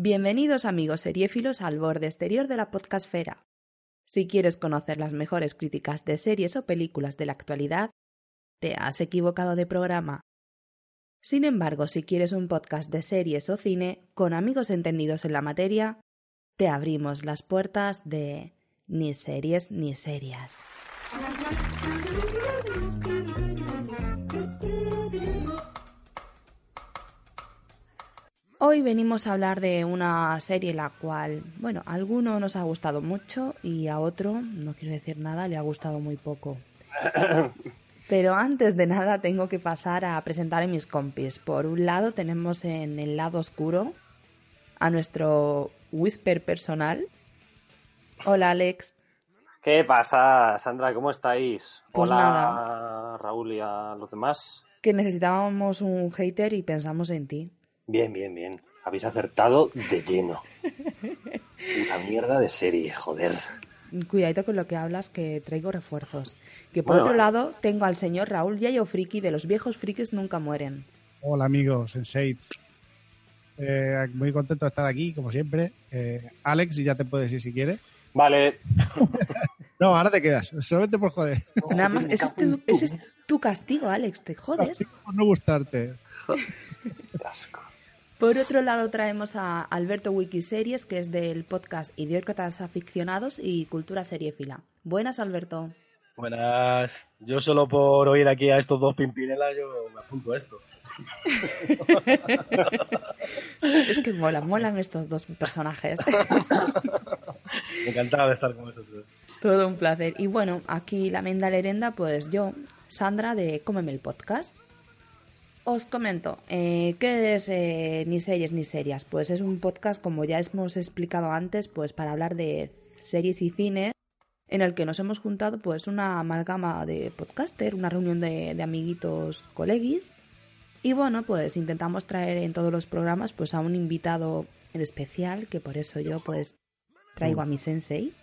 Bienvenidos amigos seriéfilos al borde exterior de la podcastfera. Si quieres conocer las mejores críticas de series o películas de la actualidad, te has equivocado de programa. Sin embargo, si quieres un podcast de series o cine con amigos entendidos en la materia, te abrimos las puertas de ni series ni serias. Hoy venimos a hablar de una serie la cual, bueno, a alguno nos ha gustado mucho y a otro, no quiero decir nada, le ha gustado muy poco. Pero antes de nada tengo que pasar a presentar a mis compis. Por un lado tenemos en el lado oscuro a nuestro whisper personal. Hola Alex. ¿Qué pasa, Sandra? ¿Cómo estáis? Pues Hola, nada. Raúl y a los demás. Que necesitábamos un hater y pensamos en ti. Bien, bien, bien. Habéis acertado de lleno. Una mierda de serie, joder. Cuidadito con lo que hablas, que traigo refuerzos. Que por Bueno, otro vale. lado tengo al señor Raúl Yayo Friki de los viejos frikis nunca mueren. Hola amigos, Sensates. Eh, muy contento de estar aquí, como siempre. Eh, Alex, y ya te puedes ir si quieres. Vale. No, ahora te quedas, solamente por joder. Nada más, ese es, en tu ese es tu castigo, Alex, te jodes. Castigo por no gustarte. Qué asco. Por otro lado traemos a Alberto Wikiseries, que es del podcast Idiócratas Aficionados y Cultura Seriéfila. Buenas, Alberto. Buenas. Yo solo por oír aquí a estos dos pimpinelas, yo me apunto a esto. Es que mola, molan estos dos personajes. Encantado de estar con vosotros. Todo un placer. Y bueno, aquí la menda lerenda, pues yo, Sandra de Cómeme el Podcast. Os comento, eh, ¿qué es eh, Ni series ni serias? Pues es un podcast, como ya hemos explicado antes, pues para hablar de series y cine, en el que nos hemos juntado pues una amalgama de podcaster, una reunión de, amiguitos coleguis. Y bueno, pues intentamos traer en todos los programas pues a un invitado en especial, que por eso yo pues traigo a mi sensei.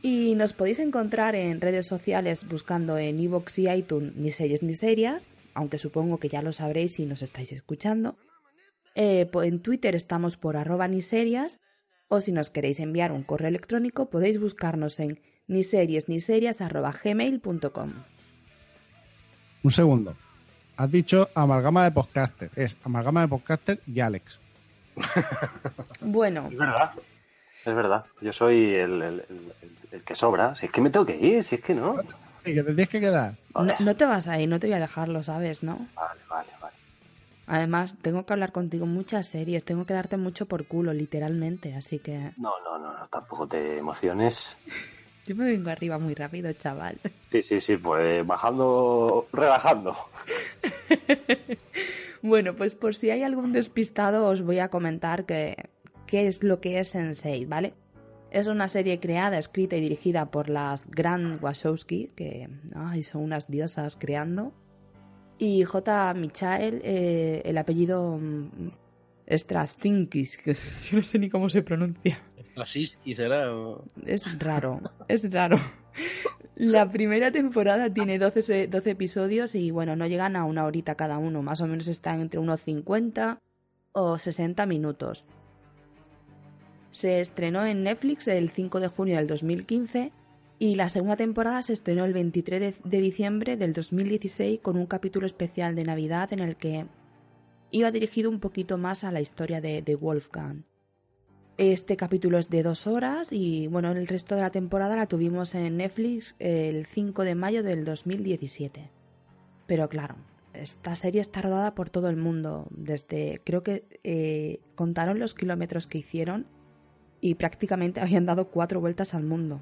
Y nos podéis encontrar en redes sociales buscando en iVoox y iTunes ni series ni serias, aunque supongo que ya lo sabréis si nos estáis escuchando. Eh, en Twitter estamos por arroba ni serias, o si nos queréis enviar un correo electrónico podéis buscarnos en ni series ni serias arroba gmail.com. Un segundo. Has dicho amalgama de podcaster. Es amalgama de podcaster y Alex. Bueno, Es verdad. Es verdad. Yo soy el, el- el- el- el que sobra. Si es que me tengo que ir, si es que no. Que te tienes que quedar. no, no te vas a ir, no te voy a dejarlo, ¿sabes? ¿No? Vale, vale, vale. Además, tengo que hablar contigo muchas series, tengo que darte mucho por culo, literalmente, así que No, no, no, no, tampoco te emociones. yo me vengo arriba muy rápido, chaval. Sí, sí, sí, pues bajando, relajando. Bueno, pues por si hay algún despistado os voy a comentar que qué es lo que es Sense8, ¿vale? Es una serie creada, escrita y dirigida por las Grand Wachowski, que ay, son unas diosas creando. Y J. Michael, eh, el apellido mm, Straczynskis, que yo no sé ni cómo se pronuncia. Strasiski será. o- Es raro, es raro. La primera temporada tiene 12, se- 12 episodios y bueno, no llegan a una horita cada uno, más o menos están entre unos 50 o 60 minutos. Se estrenó en Netflix el 5 de junio del 2015 y la segunda temporada se estrenó el 23 de, diciembre del 2016 con un capítulo especial de Navidad en el que iba dirigido un poquito más a la historia de, de Wolfgang. Este capítulo es de dos horas y bueno, el resto de la temporada la tuvimos en Netflix el 5 de mayo del 2017. Pero claro, esta serie está rodada por todo el mundo. Desde, creo que eh, contaron los kilómetros que hicieron y prácticamente habían dado cuatro vueltas al mundo.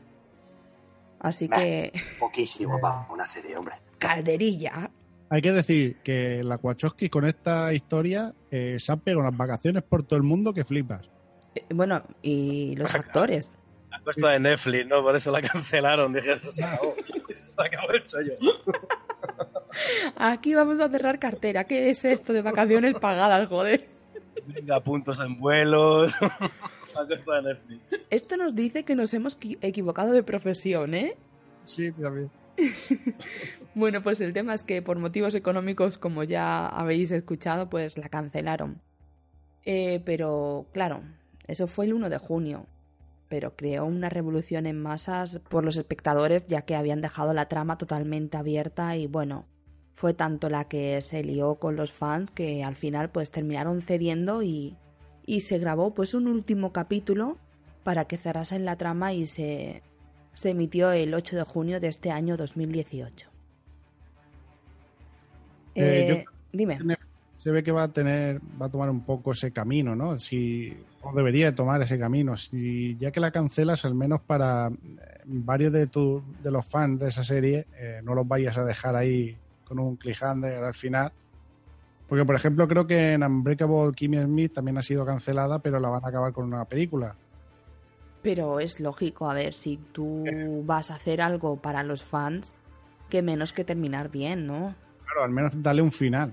Así que, Poquísimo para una serie, hombre. calderilla. Hay que decir que la Wachowski con esta historia eh, se han pegado unas vacaciones por todo el mundo que flipas. Eh, Bueno, y los actores. La cuesta de Netflix, ¿no? Por eso la cancelaron. Dije, eso se acabó. Se acabó el chollo. Aquí vamos a cerrar cartera. ¿Qué es esto de vacaciones pagadas, joder? Venga, puntos en vuelos. La cuesta de Netflix. Esto nos dice que nos hemos qui- equivocado de profesión, ¿eh? Sí, también. Bueno, pues el tema es que por motivos económicos, como ya habéis escuchado, pues la cancelaron. Eh, pero, claro, eso fue el 1 de junio. Pero creó una revolución en masas por los espectadores, ya que habían dejado la trama totalmente abierta y bueno, fue tanto la que se lió con los fans que al final pues terminaron cediendo y, y se grabó pues un último capítulo para que cerrasen la trama y se, se emitió el 8 de junio de este año 2018. Eh, Eh, dime. Se ve que va a tener, va a tomar un poco ese camino, ¿no? Si, o debería tomar ese camino. Si ya que la cancelas, al menos para eh, varios de tu, de los fans de esa serie, eh, no los vayas a dejar ahí con un cliffhanger al final. Porque, por ejemplo, creo que en Unbreakable Kimmy Smith también ha sido cancelada, pero la van a acabar con una película. Pero es lógico, a ver, si tú vas a hacer algo para los fans, que menos que terminar bien, ¿no? Claro, al menos dale un final.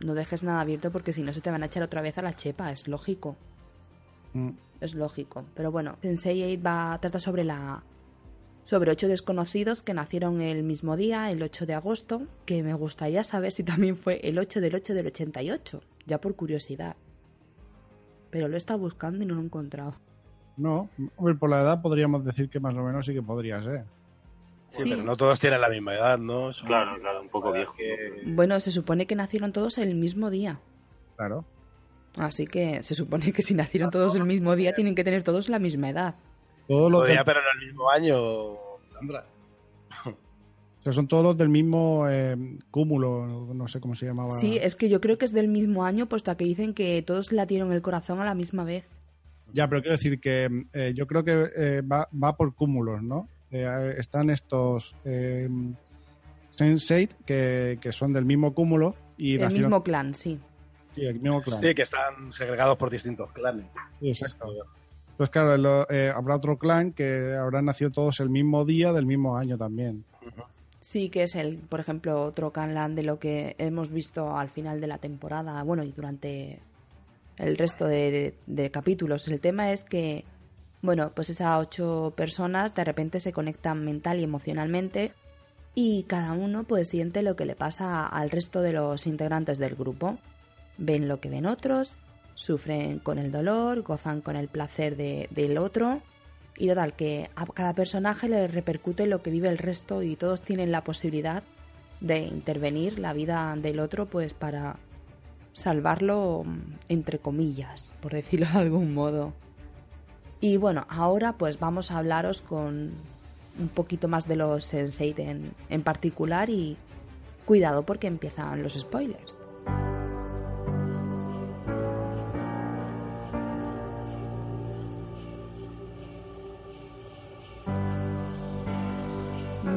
No dejes nada abierto porque si no se te van a echar otra vez a la chepa, es lógico. Mm. Es lógico. Pero bueno, Sensei 8 va, trata sobre la. Sobre ocho desconocidos que nacieron el mismo día, el 8 de agosto, que me gustaría saber si también fue el 8 del 8 del 88, ya por curiosidad. Pero lo he estado buscando y no lo he encontrado. No, hombre, por la edad podríamos decir que más o menos sí que podría ser. Sí, Sí. pero no todos tienen la misma edad, ¿no? Son- Claro, claro, un poco viejo. que- Bueno, se supone que nacieron todos el mismo día. Claro. Así que se supone que si nacieron todos el mismo día tienen que tener todos la misma edad. Todos los Podría, del- pero en el mismo año, Sandra. o sea, son todos los del mismo eh, cúmulo, no sé cómo se llamaba. Sí, es que yo creo que es del mismo año, puesto que dicen que todos latieron el corazón a la misma vez. Ya, pero quiero decir que eh, yo creo que eh, va, va por cúmulos, ¿no? Eh, están estos eh, Sense8 que, que son del mismo cúmulo y el nacieron- mismo clan, sí. sí, el mismo clan. Sí, que están segregados por distintos clanes. Sí, exacto. Entonces, claro, lo- eh, habrá otro clan que habrán nacido todos el mismo día del mismo año también. Sí, que es el, por ejemplo, otro clan de lo que hemos visto al final de la temporada, bueno, y durante el resto de, de- de capítulos. El tema es que, bueno, pues esas ocho personas de repente se conectan mental y emocionalmente y cada uno pues siente lo que le pasa al resto de los integrantes del grupo. Ven lo que ven otros, sufren con el dolor, gozan con el placer de- del otro y total, que a cada personaje le repercute lo que vive el resto y todos tienen la posibilidad de intervenir la vida del otro pues para salvarlo entre comillas, por decirlo de algún modo. Y bueno, ahora pues vamos a hablaros con un poquito más de los Sense8 en, en particular y cuidado porque empiezan los spoilers.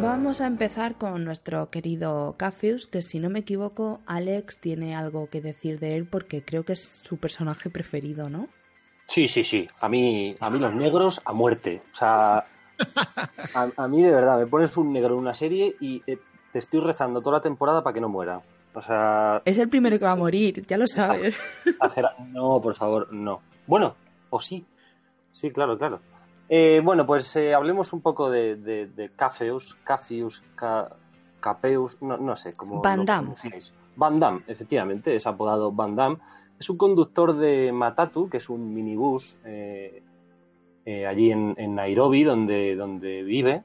Vamos a empezar con nuestro querido Cafius, que si no me equivoco, Alex tiene algo que decir de él porque creo que es su personaje preferido, ¿no? Sí, sí, sí. A mí, a mí los negros a muerte. O sea, a, a mí de verdad, me pones un negro en una serie y eh, te estoy rezando toda la temporada para que no muera. O sea, Es el primero que va a morir, ya lo sabes. No, por favor, no. Bueno, o sí. Sí, claro, claro. Eh, bueno, pues eh, hablemos un poco de, de, de Cafeus, Cafius, Ca- Capeus, no, no sé cómo Van Damme. Van Damme, efectivamente, es apodado Van Damme. Es un conductor de Matatu, que es un minibús eh, eh, allí en, en Nairobi, donde, donde vive,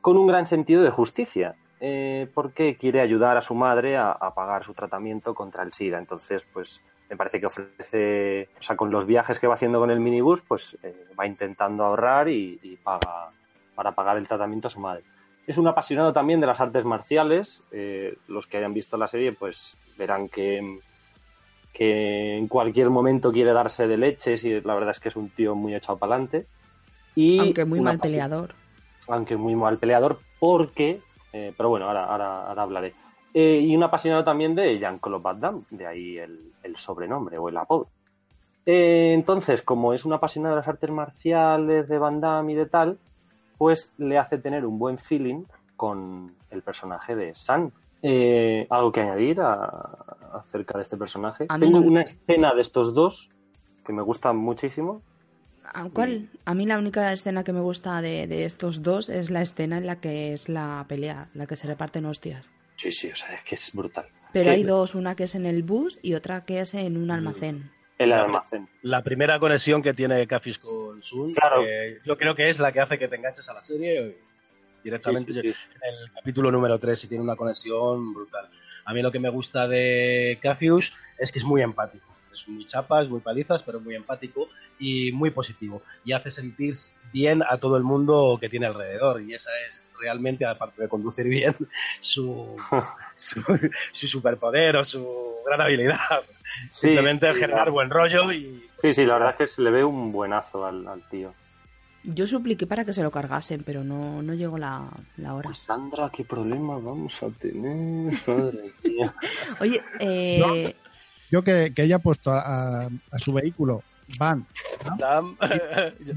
con un gran sentido de justicia, eh, porque quiere ayudar a su madre a, a pagar su tratamiento contra el SIDA. Entonces, pues me parece que ofrece, o sea, con los viajes que va haciendo con el minibús, pues eh, va intentando ahorrar y, y paga para pagar el tratamiento a su madre. Es un apasionado también de las artes marciales. eh, los que hayan visto la serie, pues verán que, que en cualquier momento quiere darse de leches y la verdad es que es un tío muy echado para adelante. Y Aunque muy mal peleador. aunque muy mal peleador, porque, eh, pero bueno, ahora, ahora, ahora hablaré. Y un apasionado también de Jean-Claude Van Damme, de ahí el, el sobrenombre o el apodo. Eh, entonces, como es un apasionado de las artes marciales, de Van Damme y de tal, pues le hace tener un buen feeling con el personaje de San. Eh, ¿Algo que añadir a- acerca de este personaje? A Tengo no. una escena de estos dos que me gusta muchísimo. ¿A ¿Cuál? A mí la única escena que me gusta de, de estos dos es la escena en la que es la pelea, la que se reparten hostias. Sí, sí, o sea, es que es brutal. Pero hay dos, una que es en el bus y otra que es en un almacén. El La- almacén. La primera conexión que tiene Cafis con Sun, Claro. eh, yo creo que es la que hace que te enganches a la serie eh, directamente. Sí, sí, sí. en el capítulo número 3 y tiene una conexión brutal. A mí lo que me gusta de Cafius es que es muy empático. Es muy chapas, muy palizas, pero muy empático y muy positivo. Y hace sentir bien a todo el mundo que tiene alrededor. Y esa es realmente, aparte de conducir bien, su, su, su superpoder o su gran habilidad. Sí, Simplemente el sí, generar la- buen rollo y... Sí, sí, la verdad es que se le ve un buenazo al, al tío. Yo supliqué para que se lo cargasen, pero no, no llegó la, la hora. Pues Sandra, qué problema vamos a tener. Madre mía. Oye, eh, Yo que, que haya puesto a, a- a su vehículo van. Tam-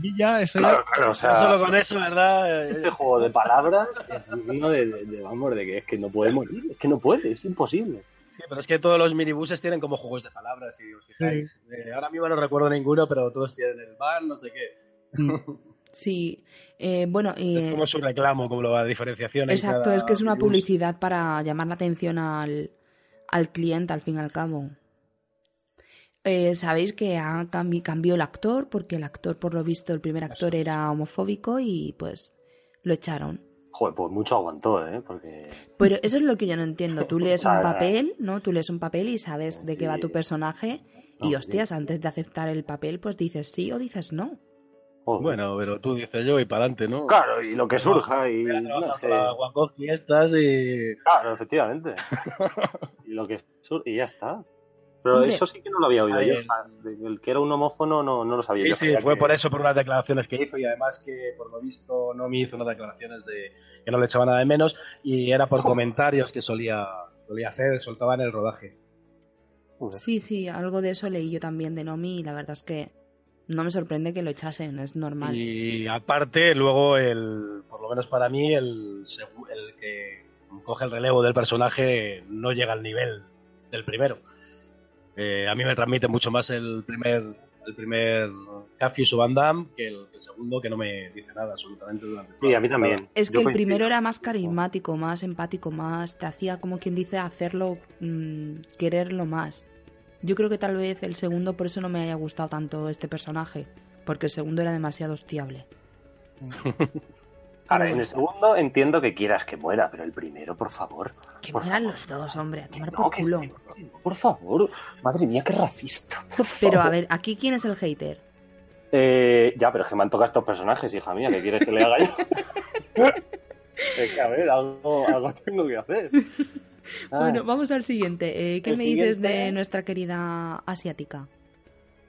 Y ya eso ya. Claro, claro, o sea, solo con eso, ¿verdad? este juego de palabras es digno de, de- de, vamos, de que es que no puede morir, es que no puede, es imposible. Sí, pero es que todos los minibuses tienen como juegos de palabras, si os fijáis. Eh, ahora mismo no recuerdo ninguno, pero todos tienen el van, no sé qué. sí. eh, bueno, y, Es como su reclamo, como la diferenciación. en exacto, cada es que es una minibús. publicidad para llamar la atención al, al cliente, al fin y al cabo. Eh, Sabéis que ha cambi- cambió el actor, porque el actor, por lo visto, el primer actor era homofóbico y pues lo echaron. Joder, pues mucho aguantó, ¿eh? Porque Pero eso es lo que yo no entiendo. Tú lees un papel, ¿no? Tú lees un papel y sabes de qué va tu personaje. Y hostias, antes de aceptar el papel, pues dices sí o dices no. joder. Bueno, pero tú dices yo y para adelante, ¿no? claro, y lo que surja y no sé. estas y... Claro, efectivamente. y lo que sur- y ya está. Pero Hombre. eso sí que no lo había oído yo. el- o sea, el que era un homófono no, no lo sabía Sí, yo. sí, fue que- por eso, por unas declaraciones que hizo y además que por lo visto no me hizo unas declaraciones de que no le echaba nada de menos y era por comentarios que solía, solía hacer, soltaba en el rodaje. Sí, sí, algo de eso leí yo también de Nomi y la verdad es que no me sorprende que lo echasen, es normal. Y aparte, luego, el, por lo menos para mí, el, el que coge el relevo del personaje no llega al nivel del primero. Eh, a mí me transmite mucho más el primer el primer Cafius o Van Damme que el, segundo, que no me dice nada absolutamente durante Sí, a mí también. Es Yo que el coincido. primero era más carismático, más empático, más te hacía como quien dice hacerlo, mm, quererlo más. Yo creo que tal vez el segundo por eso no me haya gustado tanto este personaje, porque el segundo era demasiado hostiable. Ahora, en el segundo entiendo que quieras que muera, pero el primero, por favor. Que por mueran favor. los dos, hombre, a tomar No, por que- culo. Por favor. Madre mía, qué racista. por Pero a ver, aquí quién es el hater. Eh, ya, pero es que me han tocado estos personajes, hija mía. ¿Qué quieres que le haga yo? es que, a ver, algo, algo tengo que hacer. Ah, Bueno, vamos al siguiente. Eh, ¿Qué El me dices siguiente- de nuestra querida asiática?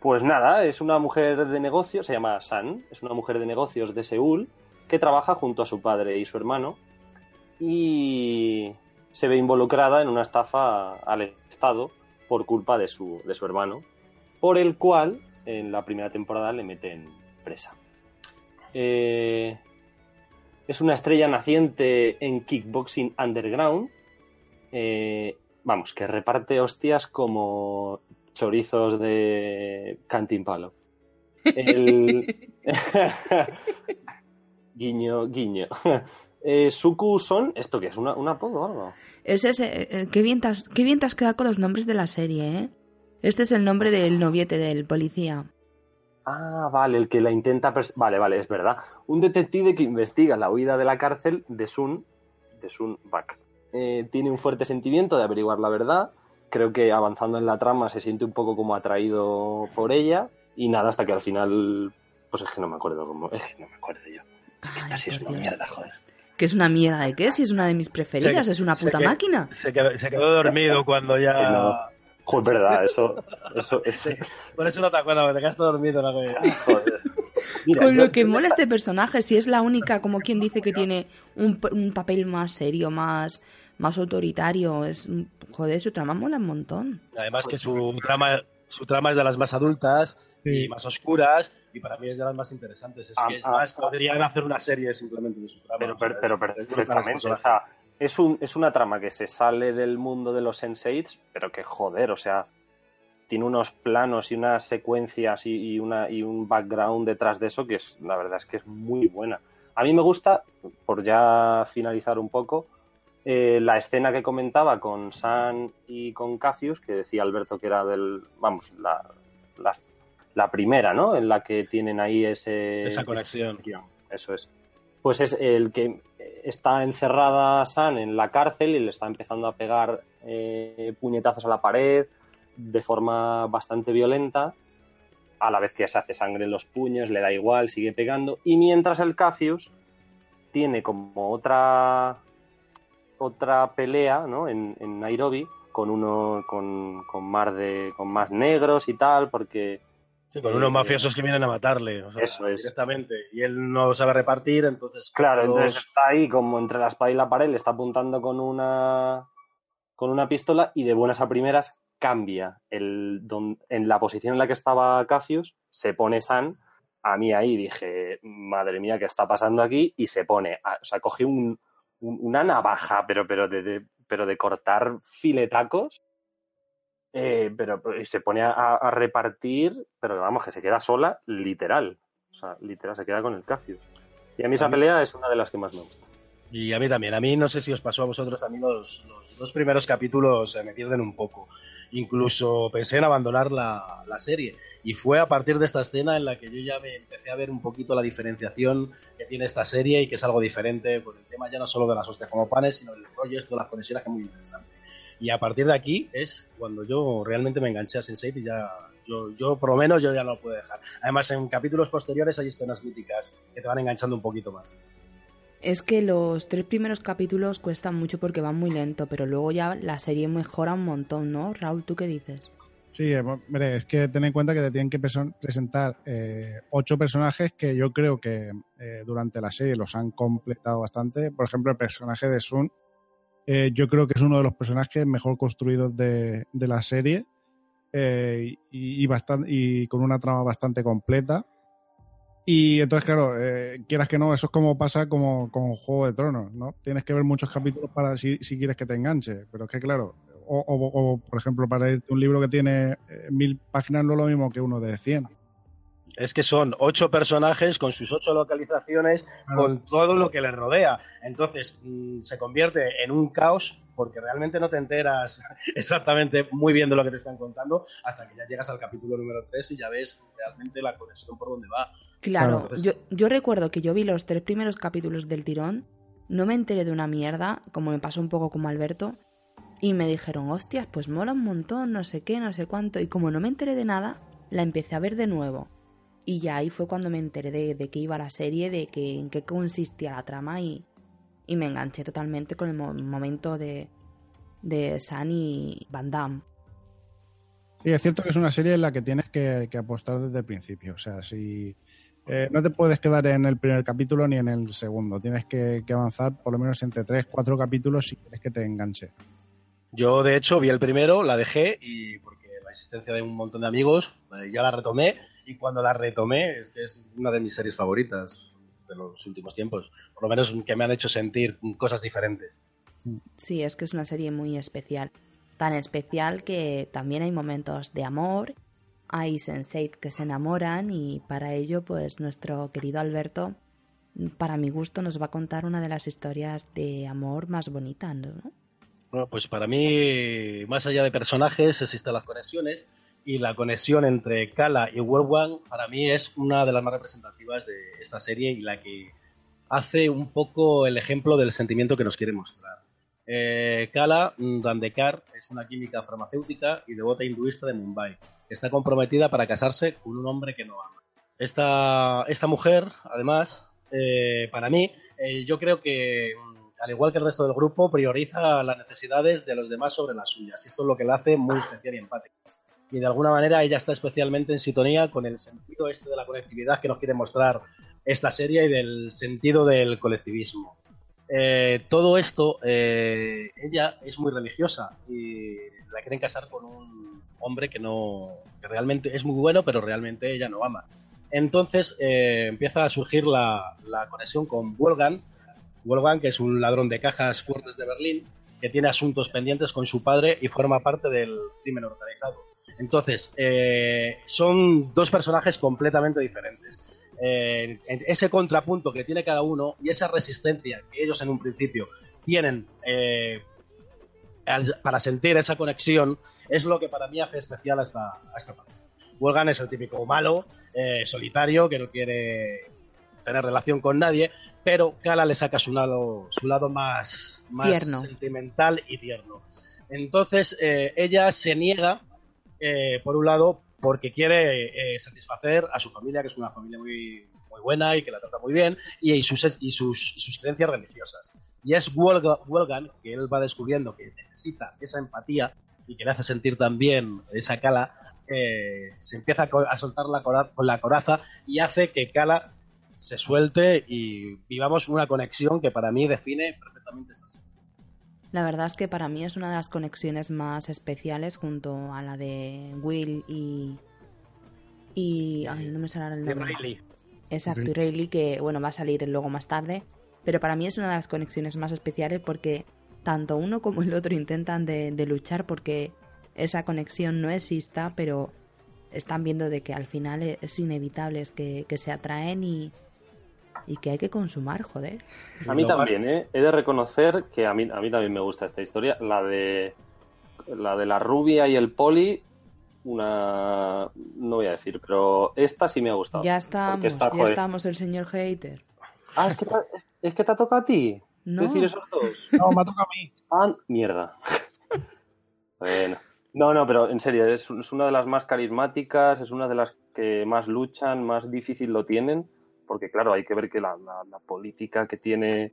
Pues nada, es una mujer de negocios, se llama San, es una mujer de negocios de Seúl que trabaja junto a su padre y su hermano y se ve involucrada en una estafa al Estado por culpa de su, de su hermano, por el cual en la primera temporada le meten presa. Eh, es una estrella naciente en Kickboxing Underground. eh, vamos, que reparte hostias como chorizos de Cantimpalo. El... guiño, guiño. Eh, Suku son, ¿esto qué es? ¿Una, ¿Un apodo o algo? Es ese, eh, qué, bien has, qué bien te has quedado con los nombres de la serie, ¿eh? Este es el nombre del noviete del policía. Ah, vale, el que la intenta... Vale, vale, es verdad. Un detective que investiga la huida de la cárcel de Sun, de Sun Bak. Eh, tiene un fuerte sentimiento de averiguar la verdad. Creo que avanzando en la trama se siente un poco como atraído por ella. Y nada, hasta que al final... Pues es que no me acuerdo cómo... Es que no me acuerdo yo. Ay, sí es una Dios. mierda, joder. ¿Que es una mierda de qué? Si es una de mis preferidas, Se- es una se puta que- máquina. Se quedó, se quedó dormido cuando ya... No. Joder, verdad, eso... eso, eso- Por eso no te acuerdas, porque te quedaste dormido. ¿no? joder. Mira, Con yo- lo que mola este personaje, si es la única, como quien dice que tiene un, un papel más serio, más, más autoritario, es joder, su trama mola un montón. Además que su trama, su trama es de las más adultas Sí. y más oscuras y para mí es de las más interesantes. Es Ah, que ah, más, ah. podrían hacer una serie simplemente de su trama. Pero, pero, es- perfectamente. O sea, es, un, es una trama que se sale del mundo de los Sense8, pero que joder, o sea, tiene unos planos y unas secuencias y, y una, y un background detrás de eso que es, la verdad es que es muy buena. A mí me gusta, por ya finalizar un poco, eh, la escena que comentaba con San y con Cassius, que decía Alberto que era del, vamos, la, la primera, ¿no? En la que tienen ahí ese... Esa conexión. Eso es. Pues es el que está encerrada San en la cárcel y le está empezando a pegar eh, puñetazos a la pared de forma bastante violenta, a la vez que se hace sangre en los puños, le da igual, sigue pegando, y mientras el Cafius tiene como otra otra pelea ¿no? en, en Nairobi con uno con, con, más de con más negros y tal porque con unos mafiosos que vienen a matarle, eso es. directamente. Y él no sabe repartir, entonces. Claro, entonces está ahí como entre la espada y la pared, le está apuntando con una con una pistola y de buenas a primeras cambia el en la posición en la que estaba Cafius, se pone San. A mí ahí dije, madre mía, ¿qué está pasando aquí? Y se pone, o sea, coge un, una navaja, pero, pero, de, pero de cortar filetacos eh, pero, se pone a, repartir, pero vamos, que se queda sola, literal. O sea, literal, se queda con el Cassius. Y a mí esa pelea es una de las que más me gusta. Y a mí también. A mí no sé si os pasó a vosotros, a mí los, los dos primeros capítulos me pierden un poco. Incluso pensé en abandonar la, la, serie. Y fue a partir de esta escena en la que yo ya me empecé a ver un poquito la diferenciación que tiene esta serie y que es algo diferente por el tema ya no solo de las hostias como panes, sino el rollo esto de las conexiones que es muy interesante. Y a partir de aquí es cuando yo realmente me enganché a Sense8 y ya, yo, yo por lo menos yo ya no lo puedo dejar. Además, en capítulos posteriores hay escenas míticas que te van enganchando un poquito más. Es que los tres primeros capítulos cuestan mucho porque van muy lento, pero luego ya la serie mejora un montón, ¿no? Raúl, ¿tú qué dices? Sí, eh, es que ten en cuenta que te tienen que presentar eh, ocho personajes que yo creo que eh, durante la serie los han completado bastante. Por ejemplo, el personaje de Sun eh, yo creo que es uno de los personajes mejor construidos de, la serie eh, y, bastante, y con una trama bastante completa. Y entonces, claro, eh, quieras que no, eso es como pasa como con Juego de Tronos, ¿no? Tienes que ver muchos capítulos para si, si quieres que te enganche, pero es que claro, o, o, por ejemplo, para irte un libro que tiene mil páginas no es lo mismo que uno de cien es que son ocho personajes con sus ocho localizaciones, con todo lo que les rodea. Entonces mm, se convierte en un caos porque realmente no te enteras exactamente muy bien de lo que te están contando hasta que ya llegas al capítulo número 3 y ya ves realmente la conexión por donde va. Claro, yo, yo recuerdo que yo vi los tres primeros capítulos del tirón, no me enteré de una mierda, como me pasó un poco como Alberto, y me dijeron, hostias, pues mola un montón, no sé qué, no sé cuánto, y como no me enteré de nada, la empecé a ver de nuevo. Y ya ahí fue cuando me enteré de, qué iba la serie, de que, en qué consistía la trama y, me enganché totalmente con el momento de, de San y Van Damme. Sí, es cierto que es una serie en la que tienes que, apostar desde el principio. O sea, si eh, no te puedes quedar en el primer capítulo ni en el segundo. Tienes que, que, avanzar por lo menos entre tres, cuatro capítulos si quieres que te enganche. Yo, de hecho, vi el primero, la dejé y existencia de un montón de amigos, eh, ya la retomé y cuando la retomé es que es una de mis series favoritas de los últimos tiempos, por lo menos que me han hecho sentir cosas diferentes. Sí, es que es una serie muy especial, tan especial que también hay momentos de amor, hay sensei que se enamoran y para ello pues nuestro querido Alberto, para mi gusto, nos va a contar una de las historias de amor más bonitas, ¿no? Bueno, pues para mí, más allá de personajes, existen las conexiones y la conexión entre Kala y World One para mí es una de las más representativas de esta serie y la que hace un poco el ejemplo del sentimiento que nos quiere mostrar. Eh, Kala Dandekar es una química farmacéutica y devota hinduista de Mumbai, está comprometida para casarse con un hombre que no ama. Esta, esta mujer, además, eh, para mí, eh, yo creo que al igual que el resto del grupo, prioriza las necesidades de los demás sobre las suyas. Esto es lo que la hace muy especial y empática. Y de alguna manera ella está especialmente en sintonía con el sentido este de la colectividad que nos quiere mostrar esta serie y del sentido del colectivismo. Eh, todo esto, eh, ella es muy religiosa y la quieren casar con un hombre que no, que realmente es muy bueno, pero realmente ella no ama. Entonces eh, empieza a surgir la, la conexión con Wolfgang, Wolfgang, que es un ladrón de cajas fuertes de Berlín, que tiene asuntos pendientes con su padre y forma parte del crimen organizado. Entonces, eh, son dos personajes completamente diferentes. Eh, ese contrapunto que tiene cada uno y esa resistencia que ellos en un principio tienen eh, para sentir esa conexión es lo que para mí hace especial a esta, parte. Wolfgang es el típico malo, eh, solitario, que no quiere tener relación con nadie, pero Kala le saca su lado, su lado más, más sentimental y tierno. Entonces, eh, ella se niega, eh, por un lado, porque quiere satisfacer a su familia, que es una familia muy, muy buena y que la trata muy bien, y, sus, y sus, sus creencias religiosas. Y es Wolfgang que él va descubriendo que necesita esa empatía y que le hace sentir también esa Kala, eh, se empieza a soltar la con la coraza y hace que Kala se suelte y vivamos una conexión que para mí define perfectamente esta serie. La verdad es que para mí es una de las conexiones más especiales junto a la de Will y. Y. Ay, no me sale el nombre. Rayleigh. Exacto, y Rayleigh, que bueno, va a salir luego más tarde. Pero para mí es una de las conexiones más especiales porque tanto uno como el otro intentan de, luchar porque esa conexión no exista, pero están viendo de que al final e, es inevitable es que, se atraen y, y que hay que consumar, joder. A mí también, ¿eh? He de reconocer que a mí, a mí también me gusta esta historia. La de la de la rubia y el poli, una... no voy a decir, pero esta sí me ha gustado. Ya estamos, ya estamos el señor hater. Ah, es que, te, es que te toca a ti. No. Decir esos dos. No, me toca a mí. Ah, mierda. bueno. No, no, pero en serio, es, una de las más carismáticas, es una de las que más luchan, más difícil lo tienen, porque claro, hay que ver que la, política que tiene,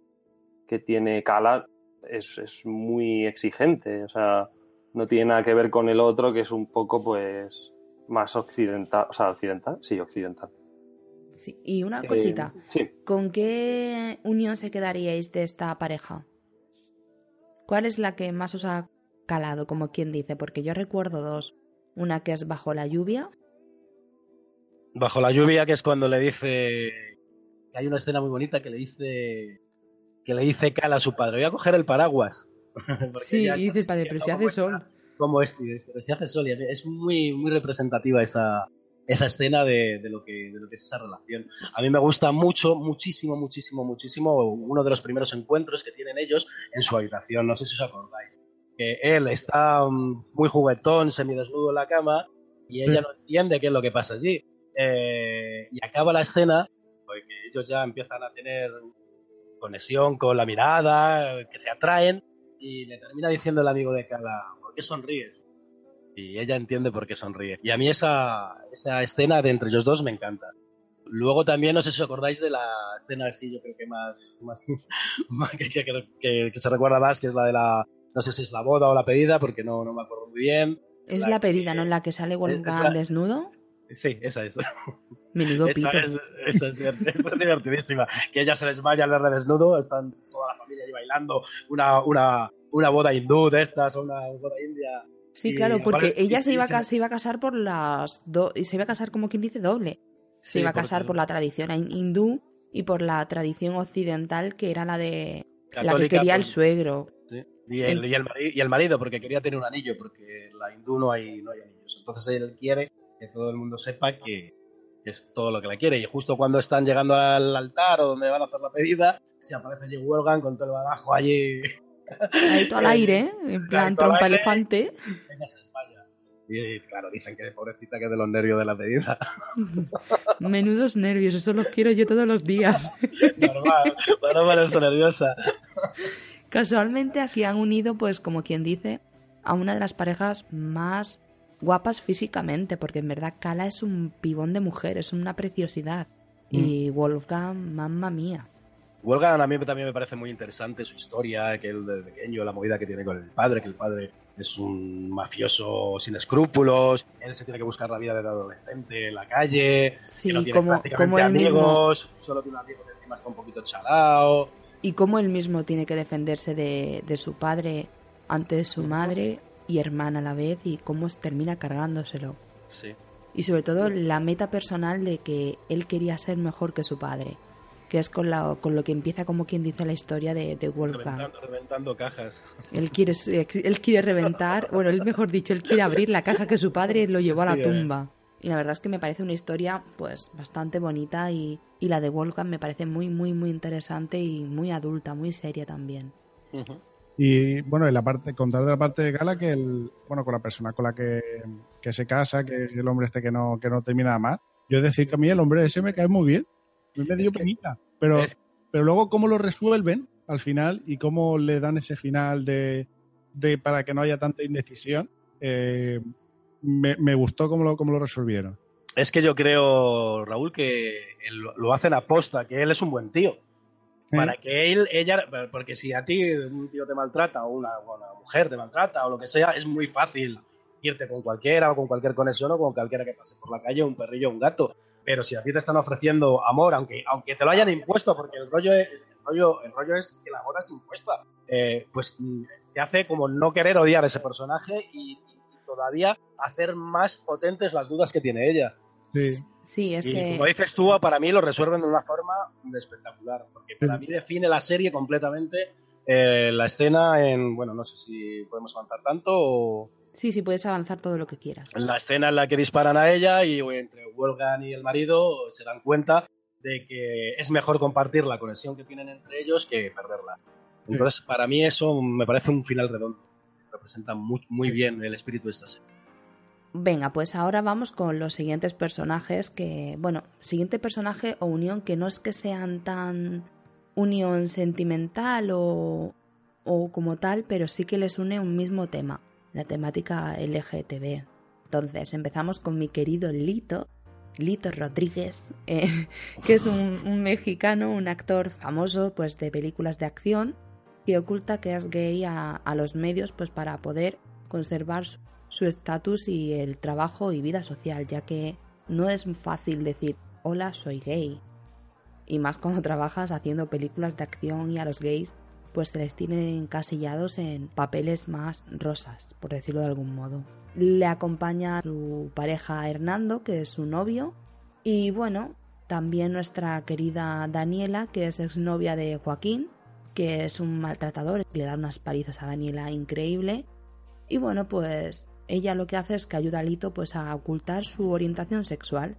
que tiene Kala es, es, muy exigente, o sea, no tiene nada que ver con el otro que es un poco, pues, más occidental, o sea, occidental, sí, occidental. Sí. Y una cosita, ¿con qué unión se quedaríais de esta pareja? ¿Cuál es la que más os ha calado, como quien dice? Porque yo recuerdo dos. Una que es Bajo la lluvia. Bajo la lluvia, que es cuando le dice... Hay una escena muy bonita que le dice... Que le dice Cala a su padre, voy a coger el paraguas. sí, y dice, padre, pero si hace sol. Como este, si hace sol. es muy, muy representativa esa, esa escena de, lo que, de lo que es esa relación. A mí me gusta mucho, muchísimo, muchísimo, muchísimo uno de los primeros encuentros que tienen ellos en su habitación, no sé si os acordáis. Que él está mm, muy juguetón, semidesnudo en la cama y ella no entiende qué es lo que pasa allí. Eh, y acaba la escena, porque ellos ya empiezan a tener conexión con la mirada, que se atraen, y le termina diciendo el amigo de Carla, ¿por qué sonríes? y ella entiende por qué sonríe. Y a mí esa, esa escena de entre ellos dos me encanta. Luego también, no sé si os acordáis de la escena así, yo creo que más, más, que, se recuerda más, que es la de la, no sé si es la boda o la pedida, porque no, no me acuerdo muy bien. Es la, pedida, ¿no? En la que sale Wolfgang desnudo. Sí, esa es. Menudo pito. Esa es, divertidísima. Que ella se desmaya al verle desnudo, están toda la familia ahí bailando una, una, una boda hindú de estas, o una boda india Sí, claro, porque ella se iba, a, se iba a casar por las dos, y se iba a casar como quien dice doble. Se iba a casar por la tradición hindú y por la tradición occidental que era la de la que quería el suegro. Y, el, y, el marido, porque quería tener un anillo, porque en la hindú no hay, no hay anillos. Entonces él quiere que todo el mundo sepa que es todo lo que le quiere. Y justo cuando están llegando al altar o donde van a hacer la pedida, se aparece allí Wolfgang con todo el badajo allí Ahí todo al aire, en plan trompa elefante. Y claro, dicen que pobrecita que de los nervios de la pedida. Menudos nervios, eso los quiero yo todos los días. Normal, para ponerse nerviosa. Casualmente aquí han unido, pues como quien dice, a una de las parejas más guapas físicamente, porque en verdad Kala es un pibón de mujer, es una preciosidad. Y mm. Wolfgang, mamma mía. Wolfgang a mí también me parece muy interesante su historia, que él de pequeño, la movida que tiene con el padre, que el padre es un mafioso sin escrúpulos, él se tiene que buscar la vida de adolescente en la calle, que no tiene prácticamente amigos, solo tiene un amigo que encima está un poquito chalao. Y cómo él mismo tiene que defenderse de, de su padre ante su madre y hermana a la vez y cómo termina cargándoselo. Sí. Y sobre todo la meta personal de que él quería ser mejor que su padre que es con, la, con lo que empieza como quien dice la historia de, de Wolfgang. Reventando, cajas. Él quiere, él quiere reventar, bueno, él mejor dicho, él quiere abrir la caja que su padre lo llevó a la eh. tumba. Y la verdad es que me parece una historia pues bastante bonita y, y la de Wolfgang me parece muy, muy, muy interesante y muy adulta, muy seria también. Y bueno, y la parte, contar de la parte de Gala que el, bueno, con la persona con la que, que se casa, que es el hombre este que no, que no termina de amar, yo he de decir que a mí el hombre ese me cae muy bien. Me dio que- penita. Pero, es- pero luego cómo lo resuelven al final y cómo le dan ese final de, de para que no haya tanta indecisión, eh, me, me gustó cómo lo, cómo lo resolvieron. Es que yo creo, Raúl, que lo, hacen aposta, que él es un buen tío. Para que él, ella, porque si a ti un tío te maltrata o una, una mujer te maltrata o lo que sea, es muy fácil irte con cualquiera o con cualquier conexión o con cualquiera que pase por la calle, un perrillo o un gato. Pero si a ti te están ofreciendo amor, aunque, aunque te lo hayan impuesto, porque el rollo es, el rollo, el rollo es que la boda es impuesta, eh, pues mm, te hace como no querer odiar a ese personaje y todavía hacer más potentes las dudas que tiene ella. Sí. Sí, es y que... como dices tú, para mí lo resuelven de una forma espectacular, porque para mí define la serie completamente eh, la escena en, bueno, no sé si podemos avanzar tanto, o Sí, sí, puedes avanzar todo lo que quieras. la escena en la que disparan a ella y entre Wolfgang y el marido se dan cuenta de que es mejor compartir la conexión que tienen entre ellos que perderla. Entonces, para mí eso me parece un final redondo. Representa muy, muy bien el espíritu de esta serie. Venga, pues ahora vamos con los siguientes personajes que, bueno, siguiente personaje o unión que no es que sean tan unión sentimental o, o como tal, pero sí que les une un mismo tema, la temática LGTB. Entonces, empezamos con mi querido Lito, Lito Rodríguez, eh, que es un, un mexicano, un actor famoso pues de películas de acción que oculta que es gay a, a los medios pues para poder conservar su estatus y el trabajo y vida social, ya que no es fácil decir hola soy gay. Y más cuando trabajas haciendo películas de acción y a los gays pues se les tiene encasillados en papeles más rosas, por decirlo de algún modo. Le acompaña su pareja Hernando, que es su novio, y bueno, también nuestra querida Daniela, que es exnovia de Joaquín, que es un maltratador, le da unas palizas a Daniela increíble. Y bueno, pues ella lo que hace es que ayuda a Lito pues a ocultar su orientación sexual.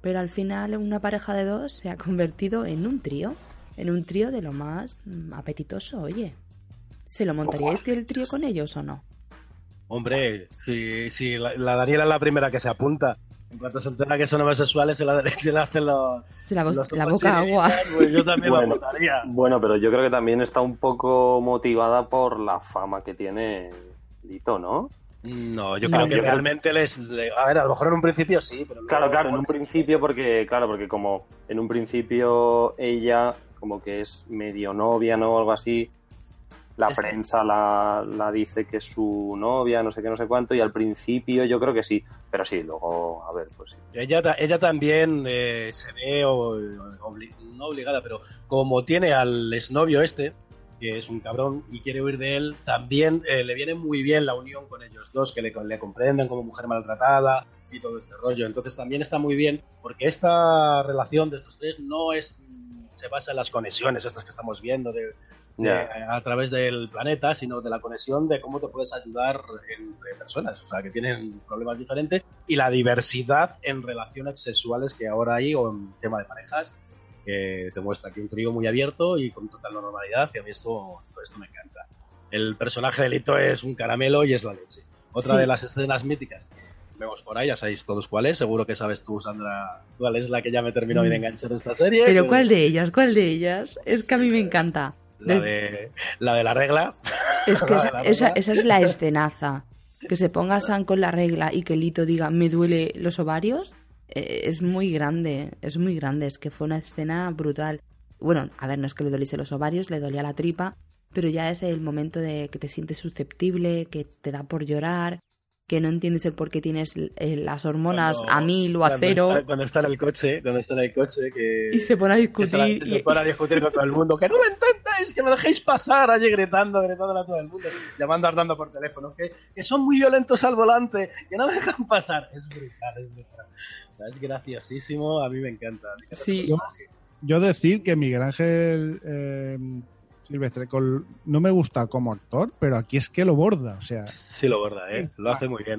Pero al final una pareja de dos se ha convertido en un trío, en un trío de lo más mm, apetitoso, oye. ¿Se lo montaríais que el trío con ellos o no? Hombre, si, si la, la Daniela es la primera que se apunta, en cuanto se entera que son homosexuales, se la, se le hacen los, Se la, los la boca agua. Pues yo también Bueno. pero yo creo que también está un poco motivada por la fama que tiene Lito, ¿no? No, yo No, creo que yo creo- realmente les... le- a ver, a lo mejor en un principio sí, pero Claro, claro, en un principio porque, claro, porque como en un principio ella como que es medio novia, ¿no? O algo así. La Es que- prensa la, la dice que es su novia, no sé qué, no sé cuánto, y al principio yo creo que sí, pero sí, luego, a ver, pues sí. Ella, ta- ella también eh, se ve, o- obli- no obligada, pero como tiene al exnovio este, que es un cabrón y quiere huir de él, también eh, le viene muy bien la unión con ellos dos, que le, le comprenden como mujer maltratada y todo este rollo. Entonces también está muy bien, porque esta relación de estos tres no es mm, se basa en las conexiones estas que estamos viendo de, Ya. a través del planeta, sino de la conexión de cómo te puedes ayudar entre personas, o sea, que tienen problemas diferentes y la diversidad en relaciones sexuales que ahora hay o en tema de parejas que te muestra aquí un trío muy abierto y con total normalidad y a mí esto, esto me encanta. El personaje de Lito es un caramelo y es la leche. Otra Sí. de las escenas míticas vemos por ahí, ya sabéis todos cuál es, seguro que sabes tú, Sandra, cuál es la que ya me terminó bien de enganchar de esta serie. Pero que- ¿cuál de ellas? ¿Cuál de ellas? Es que a mí me encanta. La de, la de la regla. Es que esa es la escenaza. Que se ponga San con la regla y que Lito diga me duele los ovarios. eh, es muy grande, es muy grande. Es que fue una escena brutal. Bueno, a ver, no es que le doliese los ovarios, le dolía la tripa, pero ya es el momento de que te sientes susceptible, que te da por llorar, que no entiendes el por qué tienes eh, las hormonas Cuando- a mil o a cuando cero Está, cuando está en el coche, cuando está en el coche, que. y se pone a se, la- discutir. se y- pone a discutir con todo el mundo. ¡Que no me entendáis! ¡Que me dejéis pasar! Allí gritando, gritando a todo el mundo. Llamando, ardando por teléfono. Que, que son muy violentos al volante. Que no me dejan pasar. Es brutal, es brutal. O sea, es graciosísimo. A mí me encanta. me encanta Sí. personaje. Yo decir que Miguel Ángel eh, Silvestre Col- no me gusta como actor, pero aquí es que lo borda. O sea, Sí, lo borda, ¿eh? Lo hace muy bien.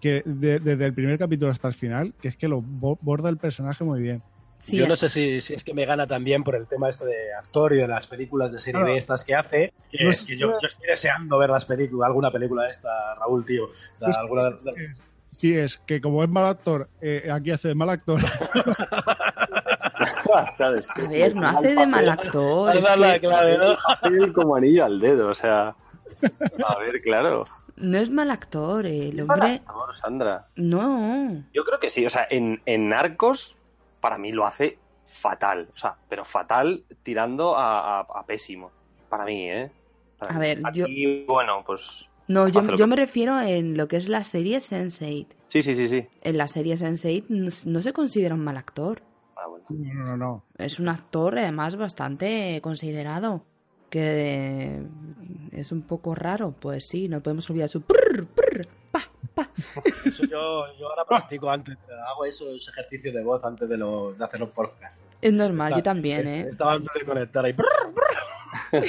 que de- desde el primer capítulo hasta el final, que es que lo bo- borda el personaje muy bien. Sí, Yo no sé si, si es que me gana también por el tema este de actor y de las películas de serie Claro. B estas que hace. Que No es que yo, yo estoy deseando ver las películas, alguna película de esta, Raúl, tío. O sea, Pues- alguna de- Sí, es que como es mal actor, eh, aquí hace de mal actor. A ver, no hace de mal actor. Es dado la que clave, ¿no? Hace como anillo al dedo, o sea. A ver, claro. no es mal actor, eh, el hombre. Amor, Sandra. No. Yo creo que sí, o sea, en, en Narcos, para mí lo hace fatal, o sea, pero fatal tirando a, a- a pésimo. Para mí, ¿eh? Para A mí. ver, yo- Aquí, bueno, pues. No, yo, yo que- me refiero en lo que es la serie Sense8. Sí, sí, sí, sí. En la serie Sense8 no, no se considera un mal actor. Ah, bueno. No, no, no. Es un actor, además, bastante considerado. Que es un poco raro. Pues sí, no podemos olvidar su... prr, prr, pa, pa. Eso yo, yo ahora practico antes, hago esos ejercicios de voz antes de, lo, de hacer los podcasts. Es normal, Está- yo también, ¿eh? Estaba antes de conectar ahí.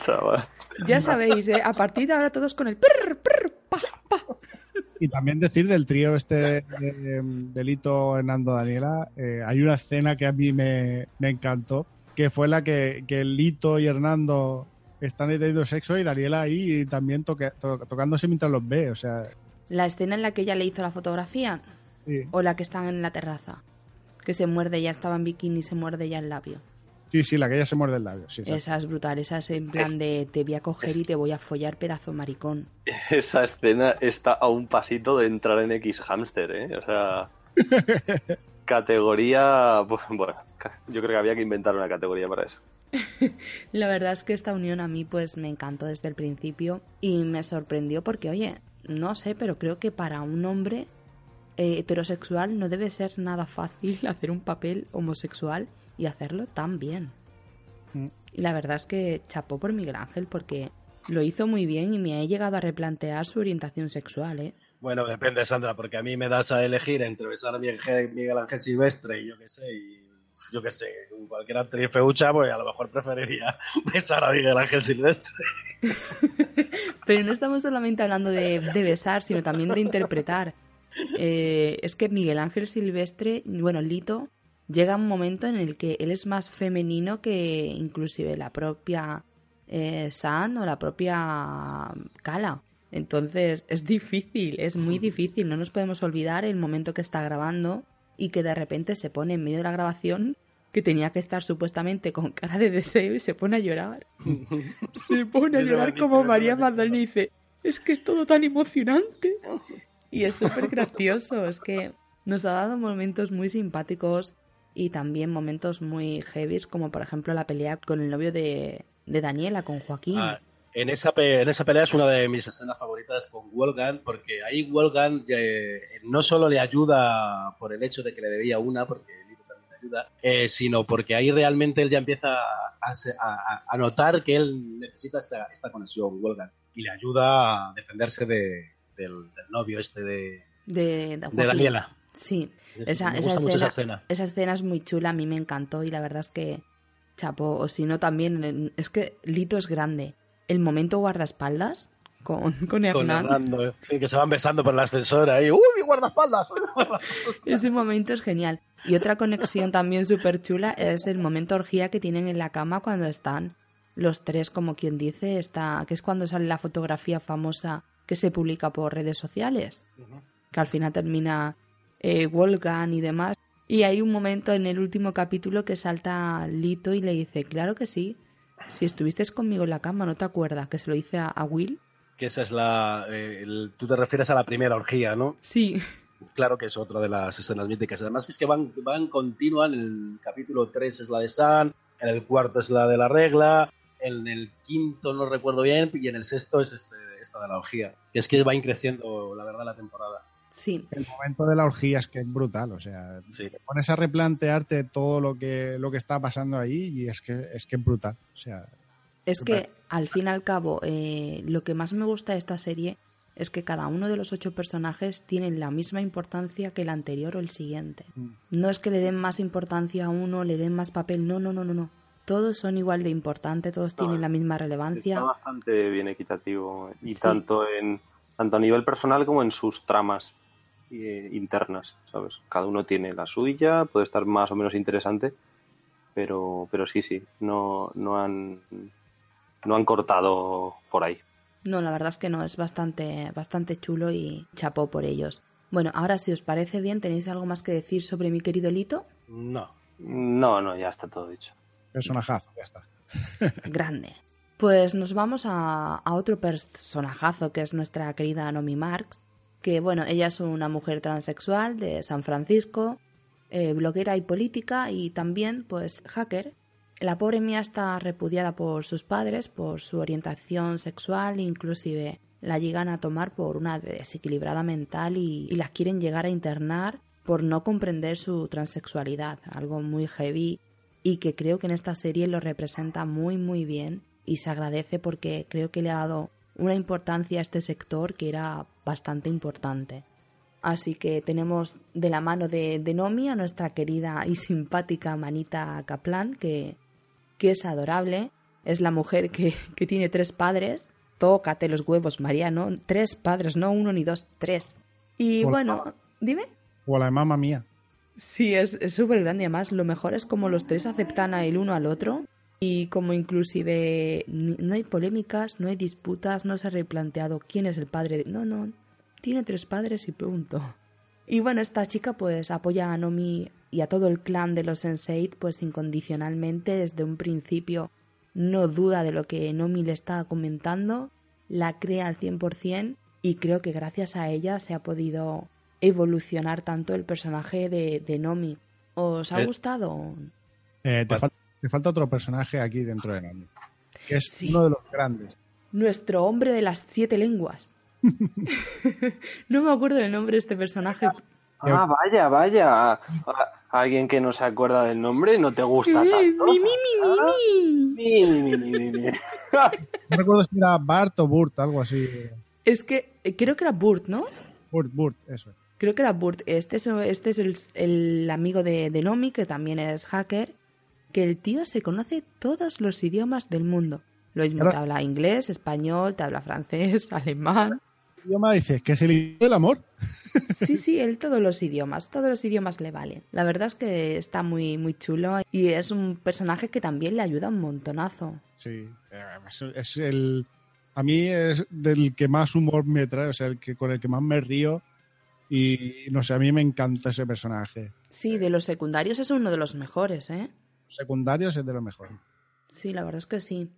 Chaval. Ya sabéis, ¿eh? A partir de ahora todos con el... prr, prr, pa, pa. Y también decir del trío este eh, delito Hernando Daniela, eh, hay una escena que a mí me, me encantó, que fue la que, que Lito y Hernando están teniendo sexo y Daniela ahí también toque- to- tocándose mientras los ve, o sea, La escena en la que ella le hizo la fotografía sí, o la que están en la terraza. Que se muerde, ya estaba en bikini y se muerde ya el labio. Sí, sí, la que ella se muerde el labio, sí. Esa es brutal, esa es en plan de te voy a coger y te voy a follar pedazo maricón. Esa escena está a un pasito de entrar en X Hamster, ¿eh? O sea. categoría. pues, Bueno, yo creo que había que inventar una categoría para eso. La verdad es que esta unión a mí pues me encantó desde el principio y me sorprendió porque, oye, no sé, pero creo que para un hombre eh, heterosexual no debe ser nada fácil hacer un papel homosexual y hacerlo tan bien. Mm. Y la verdad es que chapó por Miguel Ángel porque lo hizo muy bien y me ha llegado a replantear su orientación sexual, ¿eh? Bueno, depende, Sandra, porque a mí me das a elegir entre besar a Miguel, Miguel Ángel Silvestre y yo qué sé, y yo qué sé, cualquier actriz feucha, pues a lo mejor preferiría besar a Miguel Ángel Silvestre. Pero no estamos solamente hablando de, de besar, sino también de interpretar. Eh, es que Miguel Ángel Silvestre, bueno, Lito, llega un momento en el que él es más femenino que inclusive la propia eh, San o la propia Cala. Entonces es difícil, es muy difícil. No nos podemos olvidar el momento que está grabando y que de repente se pone en medio de la grabación que tenía que estar supuestamente con cara de deseo y se pone a llorar. Se pone a llorar como María. Magdalena y dice, es que es todo tan emocionante. Y es súper gracioso, es que nos ha dado momentos muy simpáticos y también momentos muy heavies, como por ejemplo la pelea con el novio de, de Daniela, con Joaquín. Ah, en, esa en esa pelea es una de mis escenas favoritas con Wolfgang, porque ahí Wolfgang eh, no solo le ayuda por el hecho de que le debía una, porque Lito también le ayuda, eh, sino porque ahí realmente él ya empieza a, a- a- notar que él necesita esta, esta conexión, Wolfgang, y le ayuda a defenderse de- del, del novio este de, de. Daniela. Sí, esa, Me esa mucho escena, esa escena. esa escena es muy chula, a mí me encantó y la verdad es que chapo, o si no también, es que Lito es grande. El momento guardaespaldas con, con Con Hernán, Hernando, eh. sí, que se van besando por el ascensor ahí. ¡Uy, mi guardaespaldas! uy, mi guardaespaldas! ese momento es genial. Y otra conexión también súper chula es el momento orgía que tienen en la cama cuando están los tres, como quien dice, está, que es cuando sale la fotografía famosa que se publica por redes sociales. que al final termina eh, Wolfgang y demás. Y hay un momento en el último capítulo que salta Lito y le dice, claro que sí, si estuviste conmigo en la cama, ¿no te acuerdas? Que se lo dice a, a Will. Que esa es la. eh, el- tú te refieres a la primera orgía, ¿no? Sí, Claro que es otra de las escenas míticas. Además, es que van, van continua. En el capítulo 3 es la de San, en el cuarto es la de la regla, en el quinto no recuerdo bien, y en el sexto es este, esta de la orgía. Y es que va increciendo, la verdad, la temporada. Sí. El momento de la orgía es que es brutal, o sea, Sí. te pones a replantearte todo lo que, lo que está pasando ahí y es que es que es brutal, o sea, Es que, al fin y al cabo, eh, lo que más me gusta de esta serie es que cada uno de los ocho personajes tienen la misma importancia que el anterior o el siguiente. Mm. No es que le den más importancia a uno, le den más papel, no, no, no, no, no. Todos son igual de importantes, todos tienen la misma relevancia. Está bastante bien equitativo. Y Sí. tanto en tanto a nivel personal como en sus tramas. Eh, internas, ¿sabes? Cada uno tiene la suya, puede estar más o menos interesante, pero, pero sí, sí, no, no han no han cortado por ahí. No, la verdad es que no, es bastante, bastante chulo y chapó por ellos. Bueno, ahora si os parece bien, ¿tenéis algo más que decir sobre mi querido Lito? No. No, no, ya está todo dicho. Personajazo, ya está. Grande. Pues nos vamos a, a, otro personajazo que es nuestra querida Nomi Marx, que bueno, ella es una mujer transexual de San Francisco, eh, bloguera y política y también pues hacker. La pobre mía está repudiada por sus padres por su orientación sexual, inclusive la llegan a tomar por una desequilibrada mental y, la quieren llegar a internar por no comprender su transexualidad, algo muy heavy y que creo que en esta serie lo representa muy muy bien y se agradece porque creo que le ha dado una importancia a este sector que era bastante importante. Así que tenemos de la mano de, de Nomi a nuestra querida y simpática Manita Kaplan, que que es adorable, es la mujer que, que tiene tres padres, tócate los huevos, Mariano, tres padres, no uno ni dos, tres. Y bueno, dime. O la mamá mía. Sí, es súper grande. Además, lo mejor es como los tres aceptan a el uno al otro y como inclusive no hay polémicas, no hay disputas, no se ha replanteado quién es el padre. No, no, tiene tres padres y punto. Y bueno, esta chica pues apoya a Nomi y a todo el clan de los Sense8 pues incondicionalmente desde un principio no duda de lo que Nomi le está comentando, la crea al 100% y creo que gracias a ella se ha podido evolucionar tanto el personaje de, de Nomi. ¿Os ha eh, gustado? Eh, te, falta, te, falta, otro personaje aquí dentro de Nomi, que es sí. uno de los grandes. Nuestro hombre de las siete lenguas. no me acuerdo del nombre de este personaje. Ah, vaya, vaya. Alguien que no se acuerda del nombre, no te gusta tanto. Mi, mi, mi, mi, mi. mi, mi, mi, No recuerdo si era Bart o Burt, algo así. Es que eh, creo que era Burt, ¿no? Burt, Burt, eso. Creo que era Burt. Este es, este es el, el amigo de, de Nomi, que también es hacker. Que el tío se conoce todos los idiomas del mundo. Lo mismo, te habla inglés, español, te habla francés, alemán idioma dices? ¿Que es el idioma del amor? Sí, sí, él todos los idiomas, todos los idiomas le valen. La verdad es que está muy, muy chulo y es un personaje que también le ayuda un montonazo. Sí, es el... A mí es del que más humor me trae, o sea, el que con el que más me río y no sé, a mí me encanta ese personaje. Sí, de los secundarios es uno de los mejores, ¿eh? Secundarios es de los mejores. Sí, la verdad es que sí.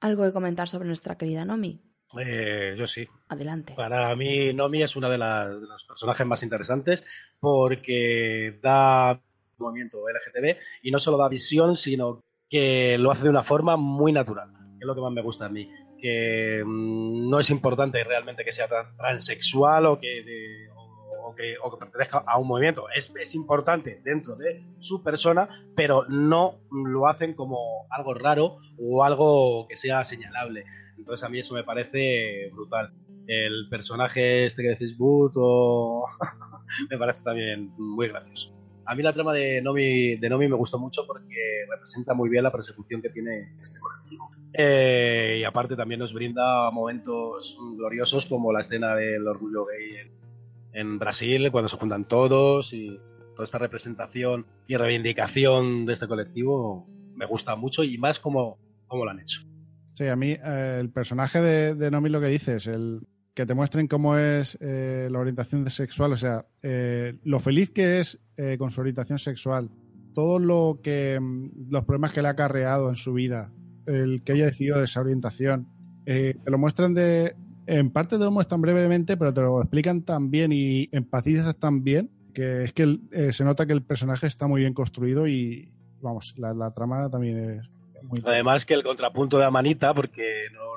¿Algo que comentar sobre nuestra querida Nomi? Eh, yo sí. Adelante. Para mí, Nomi es una de, las, de los personajes más interesantes porque da movimiento LGTB y no solo da visión, sino que lo hace de una forma muy natural. Que es lo que más me gusta a mí. Que mmm, no es importante realmente que sea transexual o que, de, o, que, o que, pertenezca a un movimiento. Es, es importante dentro de su persona, pero no lo hacen como algo raro o algo que sea señalable. Entonces a mí eso me parece brutal. El personaje este que decís Boot o... me parece también muy gracioso. A mí la trama de Nomi, de Nomi me gustó mucho porque representa muy bien la persecución que tiene este colectivo. Eh, y aparte también nos brinda momentos gloriosos como la escena del orgullo gay en, en Brasil, cuando se juntan todos y toda esta representación y reivindicación de este colectivo me gusta mucho y más como, como lo han hecho. Sí, a mí eh, el personaje de, de, Nomi lo que dices, el que te muestren cómo es eh, la orientación sexual, o sea, eh, lo feliz que es con su orientación sexual, todo lo que mm, los problemas que le ha acarreado en su vida, el que haya decidido de esa orientación, te lo muestran de, en parte te lo muestran brevemente, pero te lo explican tan bien y empatizas tan bien que es que se nota que el personaje está muy bien construido y vamos, la, la trama también es muy Además que el contrapunto de Amanita, porque no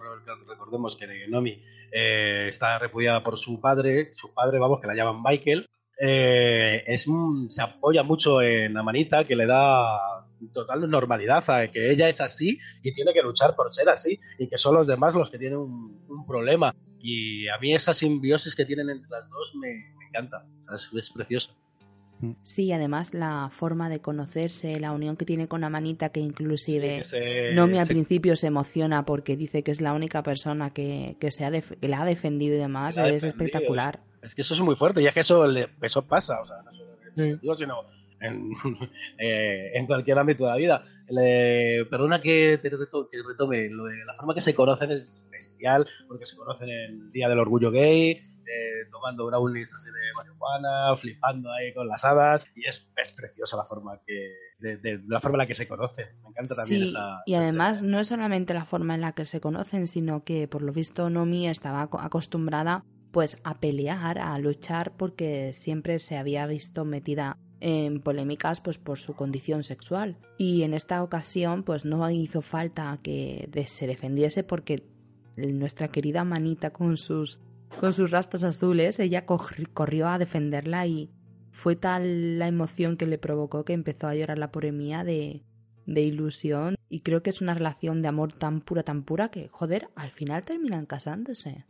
recordemos que Nomi eh, está repudiada por su padre, su padre, vamos, que la llaman Michael, eh, es, se apoya mucho en Amanita, que le da total normalidad que ella es así y tiene que luchar por ser así y que son los demás los que tienen un, un problema. Y a mí esa simbiosis que tienen entre las dos me, me encanta, es, preciosa. Sí, además la forma de conocerse, la unión que tiene con Amanita, que inclusive sí, ese, Nomi al principio se emociona porque dice que es la única persona que, que, se ha que la ha defendido y demás, es defendido. espectacular. Es que eso es muy fuerte, y es que eso, eso pasa, o sea, no solo en sí. sino en, eh, en, cualquier ámbito de la vida. perdona que te retome, lo de la forma que se conocen es bestial, porque se conocen el Día del Orgullo Gay, eh, tomando una así de marihuana, flipando ahí con las hadas, y es, es preciosa la forma que de, la forma en la que se conocen. Me encanta también esa. Y además no es solamente la forma en la que se conocen, sino que por lo visto Nomi estaba acostumbrada pues a pelear, a luchar porque siempre se había visto metida en polémicas pues por su condición sexual y en esta ocasión pues no hizo falta que se defendiese porque nuestra querida manita con sus con sus rastas azules, ella corrió a defenderla y fue tal la emoción que le provocó que empezó a llorar la pobre mía de, de ilusión. Y creo que es una relación de amor tan pura, tan pura que, joder, al final terminan casándose.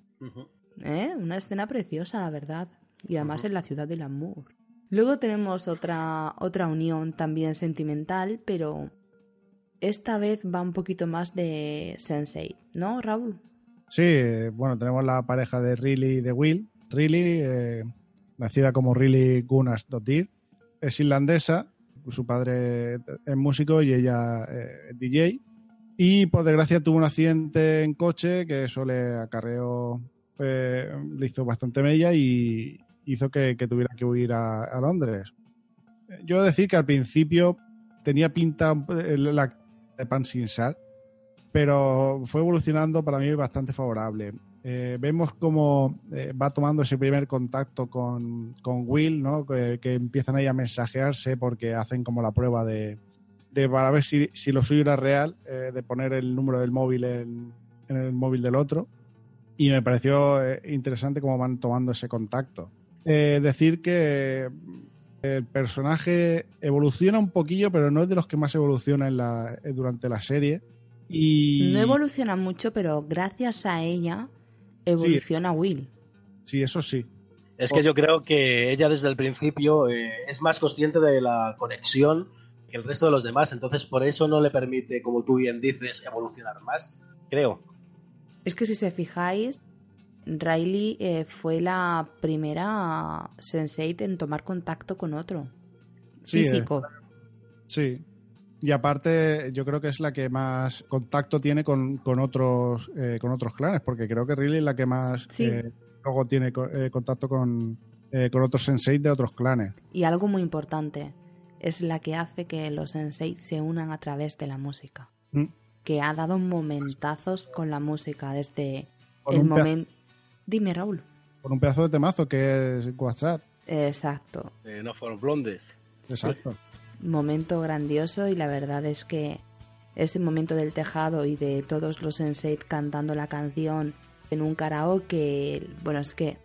¿Eh? Una escena preciosa, la verdad. Y además en la ciudad del amor. Luego tenemos otra, otra unión también sentimental, pero esta vez va un poquito más de Sensei, ¿no, Raúl? Sí, bueno, tenemos la pareja de Riley y de Will. Riley, eh, nacida como Riley Dottir, es irlandesa, su padre es músico y ella eh, es DJ. Y por desgracia tuvo un accidente en coche que eso le acarreó, eh, le hizo bastante mella y hizo que, tuviera que huir a, Londres. Yo decir que al principio tenía pinta de pan sin sal, pero fue evolucionando para mí bastante favorable. Eh, vemos cómo eh, va tomando ese primer contacto con, Will, ¿no? Que, empiezan ahí a mensajearse porque hacen como la prueba de, para ver si, lo suyo era real, eh, de poner el número del móvil en, el móvil del otro. Y me pareció interesante cómo van tomando ese contacto. Decir que el personaje evoluciona un poquillo, pero no es de los que más evoluciona durante la serie. No evoluciona mucho, pero gracias a ella evoluciona Will. Sí, eso sí. Es que yo creo que ella desde el principio eh, es más consciente de la conexión que el resto de los demás, entonces por eso no le permite, como tú bien dices, evolucionar más, creo. Es que si se fijáis, Riley eh, fue la primera sensei en tomar contacto con otro físico. Eh, sí, y aparte, yo creo que es la que más contacto tiene con, otros eh, con otros clanes, porque creo que Riley es la que más eh, luego tiene contacto con, con otros sensei de otros clanes. Y algo muy importante, es la que hace que los sensei se unan a través de la música. Mm. Que ha dado momentazos con la música desde el momento... Dime, Raúl. Con un pedazo de temazo que es WhatsApp. Exacto. no fueron blondes. Exacto momento grandioso y la verdad es que ese momento del tejado y de todos los sensei cantando la canción en un karaoke, bueno, es que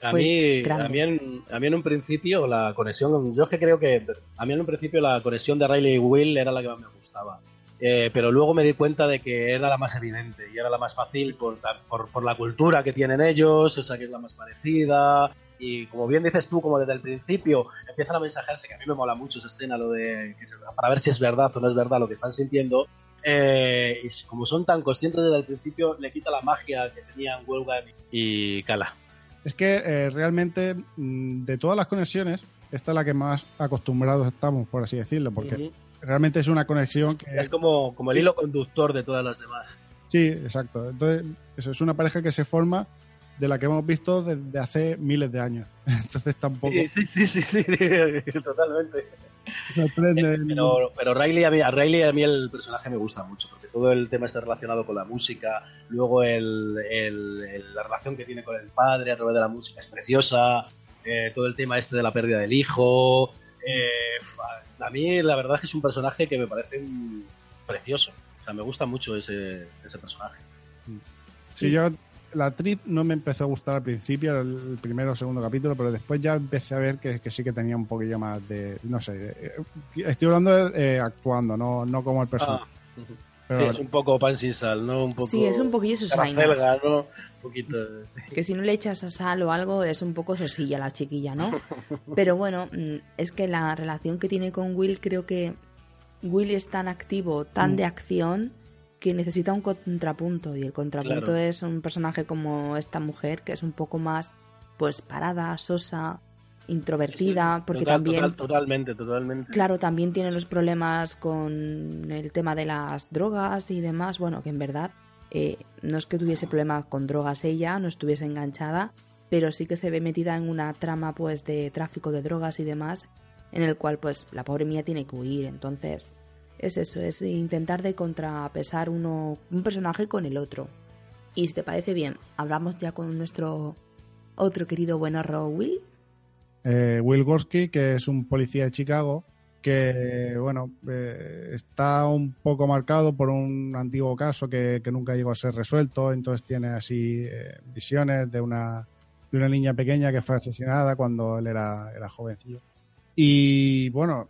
a mí, a mí, en, a, mí en, un principio la conexión, yo es que creo que a mí en un principio la conexión de Riley y Will era la que más me gustaba. Eh, pero luego me di cuenta de que era la más evidente y era la más fácil por, por, por, la cultura que tienen ellos, o sea que es la más parecida, y como bien dices tú, como desde el principio empiezan a mensajarse, que a mí me mola mucho esa escena, lo de para ver si es verdad o no es verdad lo que están sintiendo, eh, y como son tan conscientes desde el principio, le quita la magia que tenían Wolfgang y Kala. Es que eh, realmente mm, de todas las conexiones, esta es la que más acostumbrados estamos, por así decirlo, porque realmente es una conexión que... Es como, como el hilo conductor de todas las demás. Sí, exacto. Entonces, eso es una pareja que se forma de la que hemos visto desde hace miles de años. Entonces tampoco. Sí, sí, sí, sí, totalmente. Pero, pero Riley, a, mí, a Riley a mí el personaje me gusta mucho, porque todo el tema está relacionado con la música, luego el, la relación que tiene con el padre a través de la música es preciosa, eh, todo el tema este de la pérdida del hijo. Eh, a mí la verdad es que es un personaje que me parece precioso. O sea, me gusta mucho ese, ese personaje. Sí, yo la actriz no me empezó a gustar al principio, el primero o segundo capítulo, pero después ya empecé a ver que, sí que tenía un poquillo más de, no sé, eh, estoy hablando de eh, actuando, no, no como el personaje. Ah, sí, es un poco pan sin sal, ¿no? Un poco sí, es un poquillo sus ¿no? Un poquito, Que si no le echas a sal o algo, es un poco sosilla la chiquilla, ¿no? Pero bueno, mm, es que la relación que tiene con Will, creo que Will es tan activo, tan mm. de acción que necesita un contrapunto y el contrapunto es un personaje como esta mujer que es un poco más pues parada, sosa, introvertida, porque Total, también... total, totalmente, totalmente. Claro, también tiene los problemas con el tema de las drogas y demás. Bueno, que en verdad eh, no es que tuviese problemas con drogas ella, no estuviese enganchada, pero sí que se ve metida en una trama pues de tráfico de drogas y demás, en el cual pues la pobre mía tiene que huir. Entonces, es eso, es intentar de contrapesar uno, un personaje con el otro. Y si te parece bien, hablamos ya con nuestro otro querido bueno Will. Eh, Will Gorski, que es un policía de Chicago, que bueno eh, está un poco marcado por un antiguo caso que, nunca llegó a ser resuelto, entonces tiene así eh, visiones de una, de una niña pequeña que fue asesinada cuando él era, era jovencillo. Y bueno,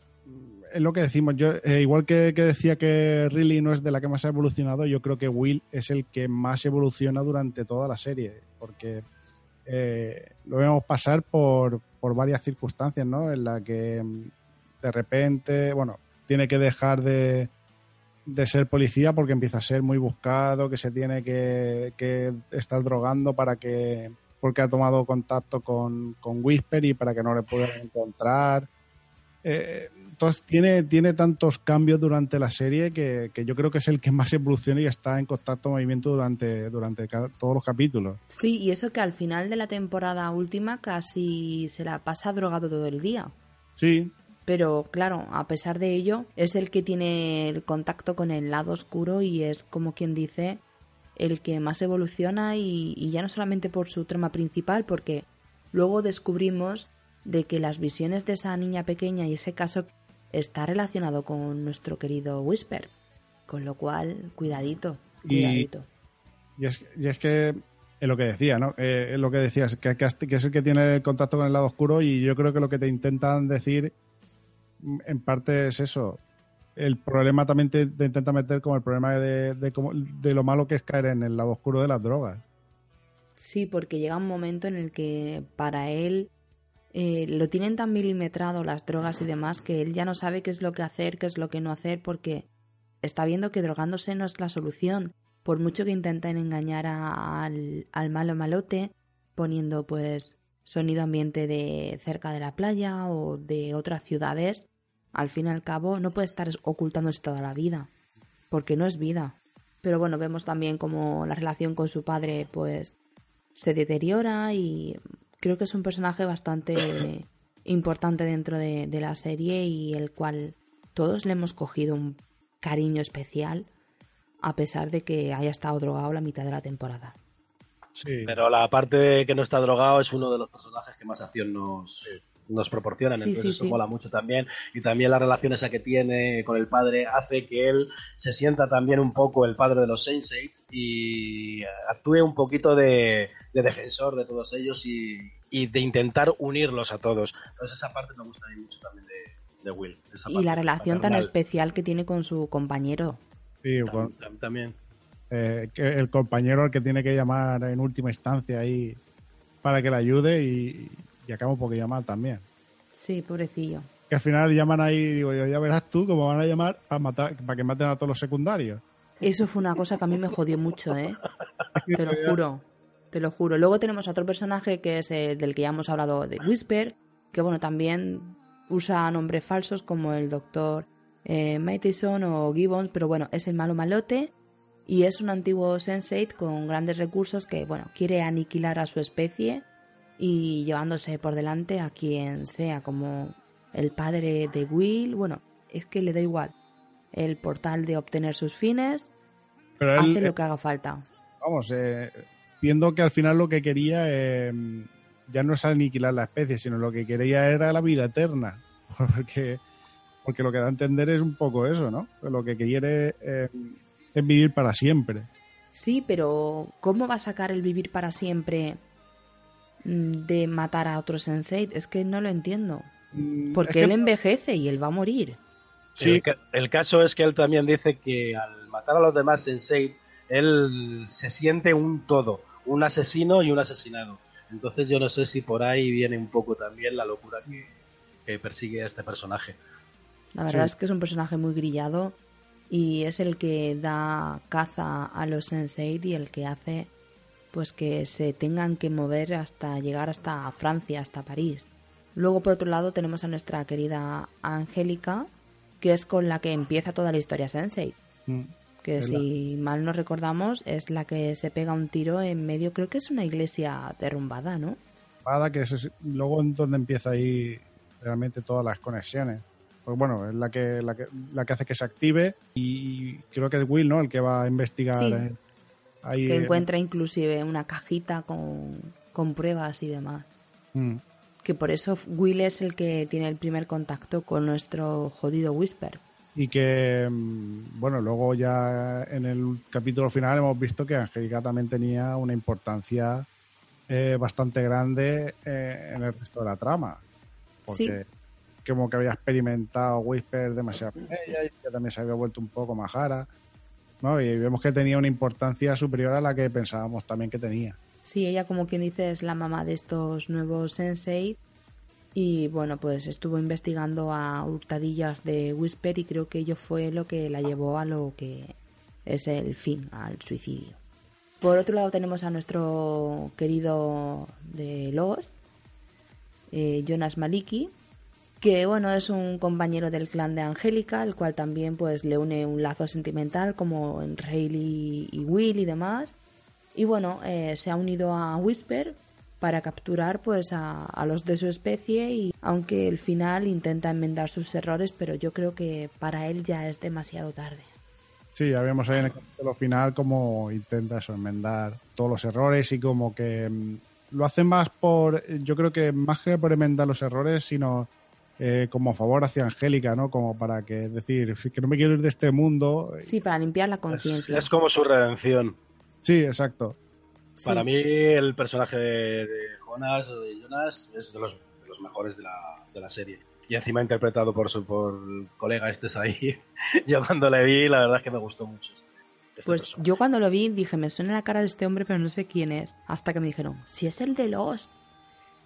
es lo que decimos, yo igual que, que, decía que Riley no es de la que más ha evolucionado, yo creo que Will es el que más evoluciona durante toda la serie, porque eh, lo vemos pasar por, por varias circunstancias, ¿no? En la que mm, de repente, bueno, tiene que dejar de, de ser policía porque empieza a ser muy buscado, que se tiene que, que estar drogando para que porque ha tomado contacto con, con Whisper y para que no le puedan encontrar. Eh, entonces tiene, tiene tantos cambios durante la serie que, que, yo creo que es el que más evoluciona y está en contacto movimiento durante, durante cada, todos los capítulos. Sí, y eso que al final de la temporada última casi se la pasa drogado todo el día. Sí. Pero claro, a pesar de ello, es el que tiene el contacto con el lado oscuro y es como quien dice el que más evoluciona y, y ya no solamente por su trama principal, porque luego descubrimos de que las visiones de esa niña pequeña y ese caso está relacionado con nuestro querido Whisper. Con lo cual, cuidadito, cuidadito. Y, y, es, y es, que es lo que decía, ¿no? Eh, es lo que decías, que, que, es el que tiene el contacto con el lado oscuro y yo creo que lo que te intentan decir en parte es eso. El problema también te, te intenta meter como el problema de, de, de lo malo que es caer en el lado oscuro de las drogas. Sí, porque llega un momento en el que para él eh, lo tienen tan milimetrado las drogas y demás que él ya no sabe qué es lo que hacer, qué es lo que no hacer, porque está viendo que drogándose no es la solución. Por mucho que intenten engañar a, al, al malo malote, poniendo pues sonido ambiente de cerca de la playa o de otras ciudades, al fin y al cabo no puede estar ocultándose toda la vida, porque no es vida. Pero bueno, vemos también como la relación con su padre pues se deteriora y creo que es un personaje bastante importante dentro de, de, la serie y el cual todos le hemos cogido un cariño especial a pesar de que haya estado drogado la mitad de la temporada. Sí. Pero la parte de que no está drogado es uno de los personajes que más acción nos, nos proporcionan, sí, entonces sí, eso sí. mola mucho también. Y también la relación esa que tiene con el padre hace que él se sienta también un poco el padre de los Saints y actúe un poquito de, de defensor de todos ellos y, y, de intentar unirlos a todos. Entonces esa parte me gusta a mí mucho también de, de Will. y la relación paternal. tan especial que tiene con su compañero. Sí, con, también. Eh, que el compañero al que tiene que llamar en última instancia ahí para que le ayude y, y acaba un poquillo mal también. Sí, pobrecillo. Que al final llaman ahí, digo yo, ya verás tú cómo van a llamar a matar, para que maten a todos los secundarios. Eso fue una cosa que a mí me jodió mucho, ¿eh? te lo juro, te lo juro. Luego tenemos otro personaje que es el del que ya hemos hablado, de Whisper, que bueno, también usa nombres falsos como el doctor eh, Matheson o Gibbons, pero bueno, es el malo malote y es un antiguo sensei con grandes recursos que, bueno, quiere aniquilar a su especie y llevándose por delante a quien sea, como el padre de Will, bueno, es que le da igual. El portal de obtener sus fines Pero hace él, lo que haga falta. Vamos, eh, viendo que al final lo que quería eh, ya no es aniquilar la especie, sino lo que quería era la vida eterna. Porque, porque lo que da a entender es un poco eso, ¿no? Lo que quiere eh, es vivir para siempre. Sí, pero ¿cómo va a sacar el vivir para siempre de matar a otro sensei? Es que no lo entiendo. Porque es que... él envejece y él va a morir. Sí. El, el, caso es que él también dice que al matar a los demás sensei, él se siente un todo, un asesino y un asesinado. Entonces yo no sé si por ahí viene un poco también la locura que, que persigue a este personaje. La verdad sí. es que es un personaje muy grillado y es el que da caza a los sensei y el que hace pues que se tengan que mover hasta llegar hasta Francia, hasta París. Luego, por otro lado, tenemos a nuestra querida Angélica, que es con la que empieza toda la historia Sensei. Mm. Que si mal no recordamos, es la que se pega un tiro en medio, creo que es una iglesia derrumbada, ¿no? Espada, que es luego en donde empieza ahí realmente todas las conexiones. Pues bueno, es la que, la que, la que hace que se active y creo que es Will, ¿no? El que va a investigar Sí. eh, ahí. Que eh, encuentra inclusive una cajita con, con pruebas y demás. mm. Que por eso Will es el que tiene el primer contacto con nuestro jodido Whisper. Y que, mm, bueno, luego ya en el capítulo final hemos visto que Angélica también tenía una importancia eh, bastante grande eh, en el resto de la trama. Porque como que había experimentado Whisper demasiado con ella y que también se había vuelto un poco majara. ¿no? Y vemos que tenía una importancia superior a la que pensábamos también que tenía. Sí, ella como quien dice es la mamá de estos nuevos sensei y bueno, pues estuvo investigando a hurtadillas de Whisper y creo que ello fue lo que la llevó a lo que es el fin, al suicidio. Por otro lado tenemos a nuestro querido de Lost, eh, Jonas Maliki, que bueno, es un compañero del clan de Angélica, el cual también pues le une un lazo sentimental como en Rayleigh y Will y demás. Y bueno, eh, se ha unido a Whisper para capturar pues a, a los de su especie y aunque el final intenta enmendar sus errores, pero yo creo que para él ya es demasiado tarde. Sí, ya vemos ahí en el capítulo final cómo intenta eso, enmendar todos los errores y como que mm, lo hace más por, yo creo que más que por enmendar los errores, sino eh, como a favor hacia Angélica, ¿no? Como para que decir, que no me quiero ir de este mundo. Sí, para limpiar la Es, conciencia. es como su redención. Sí, exacto. Sí. Para mí, el personaje de, Jonas o de Jonas es de los, de los mejores de la, de la serie. Y encima interpretado por su por el colega este ahí. Yo cuando le vi, la verdad es que me gustó mucho este, este Pues personaje. yo cuando lo vi dije, me suena la cara de este hombre, pero no sé quién es. Hasta que me dijeron, si es el de Lost.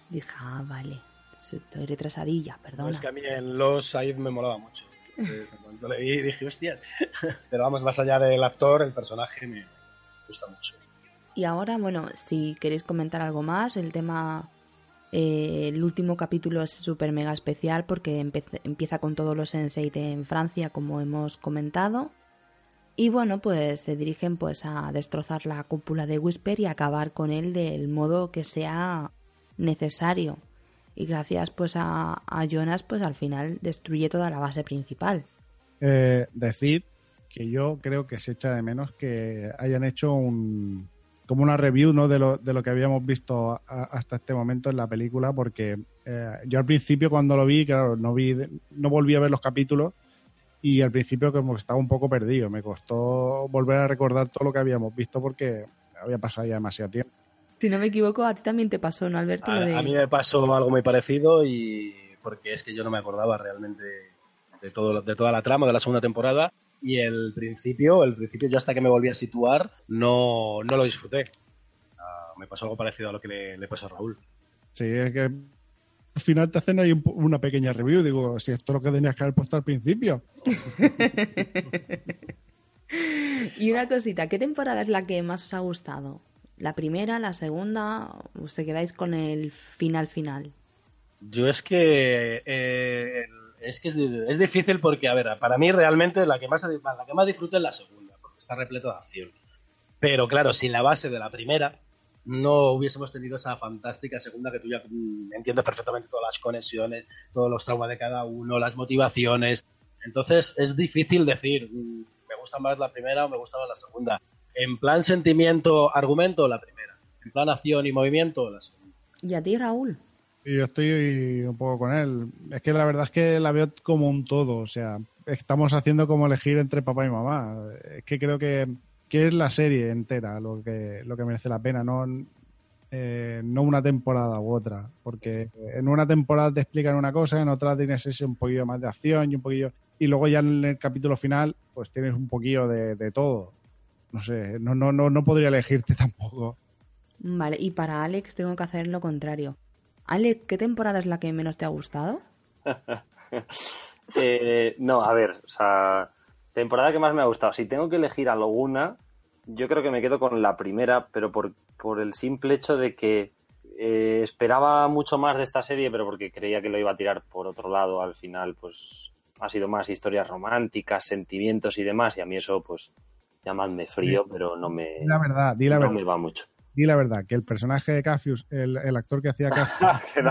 Dije, ah, vale. Estoy retrasadilla, No, perdona. es que a mí en Los Said me molaba mucho. Entonces, cuanto le vi dije, hostia. Pero vamos, más allá del actor, el personaje me gusta mucho. Y ahora, bueno, si queréis comentar algo más, el tema, eh, el último capítulo es súper mega especial porque empieza con todos los sensei de- en Francia, como hemos comentado. Y bueno, pues se dirigen pues a destrozar la cúpula de Whisper y acabar con él del modo que sea necesario. Y gracias pues a, a Jonas, pues al final destruye toda la base principal. Eh, decir que yo creo que se echa de menos que hayan hecho un como una review ¿no? de, lo, de lo que habíamos visto a- hasta este momento en la película, porque eh, yo al principio cuando lo vi, claro, no vi, no volví a ver los capítulos y al principio como que estaba un poco perdido. Me costó volver a recordar todo lo que habíamos visto porque había pasado ya demasiado tiempo. Si no me equivoco, a ti también te pasó, ¿no, Alberto? A, de- a mí me pasó algo muy parecido y porque es que yo no me acordaba realmente de todo de toda la trama de la segunda temporada y el principio, el principio yo hasta que me volví a situar no, no lo disfruté. Ah, me pasó algo parecido a lo que le, le pasó a Raúl. Sí, es que al final te hacen ahí una pequeña review. Digo, si esto es lo que tenías que haber puesto al principio. Y una cosita, ¿qué temporada es la que más os ha gustado? ¿La primera, la segunda? ¿O se quedáis con el final final? Yo es que eh, es que es, es difícil porque, a ver, para mí realmente la que más la que más disfruto es la segunda, porque está repleto de acción. Pero claro, sin la base de la primera, no hubiésemos tenido esa fantástica segunda que tú ya entiendes perfectamente todas las conexiones, todos los traumas de cada uno, las motivaciones. Entonces es difícil decir, mm, me gusta más la primera o me gusta más la segunda. En plan sentimiento, argumento, la primera. En plan acción y movimiento, la segunda. ¿Y a ti, Raúl? Y yo estoy un poco con él. Es que la verdad es que la veo como un todo. O sea, estamos haciendo como elegir entre papá y mamá. Es que creo que, que es la serie entera lo que, lo que merece la pena, no, eh, no una temporada u otra. Porque en una temporada te explican una cosa, en otra tienes ese un poquillo más de acción y un poquillo. Y luego ya en el capítulo final, pues tienes un poquillo de, de todo. No sé, no, no, no, no podría elegirte tampoco. Vale, y para Alex tengo que hacer lo contrario. Alex, ¿qué temporada es la que menos te ha gustado? Eh, no, a ver, o sea, temporada que más me ha gustado. Si tengo que elegir alguna, yo creo que me quedo con la primera, pero por, por el simple hecho de que eh, esperaba mucho más de esta serie, pero porque creía que lo iba a tirar por otro lado. Al final, pues ha sido más historias románticas, sentimientos y demás, y a mí eso, pues, llamadme frío, pero no me, la verdad, di la no verdad. me va mucho. Di la verdad, que el personaje de Cafius, el, el actor que hacía Cafius,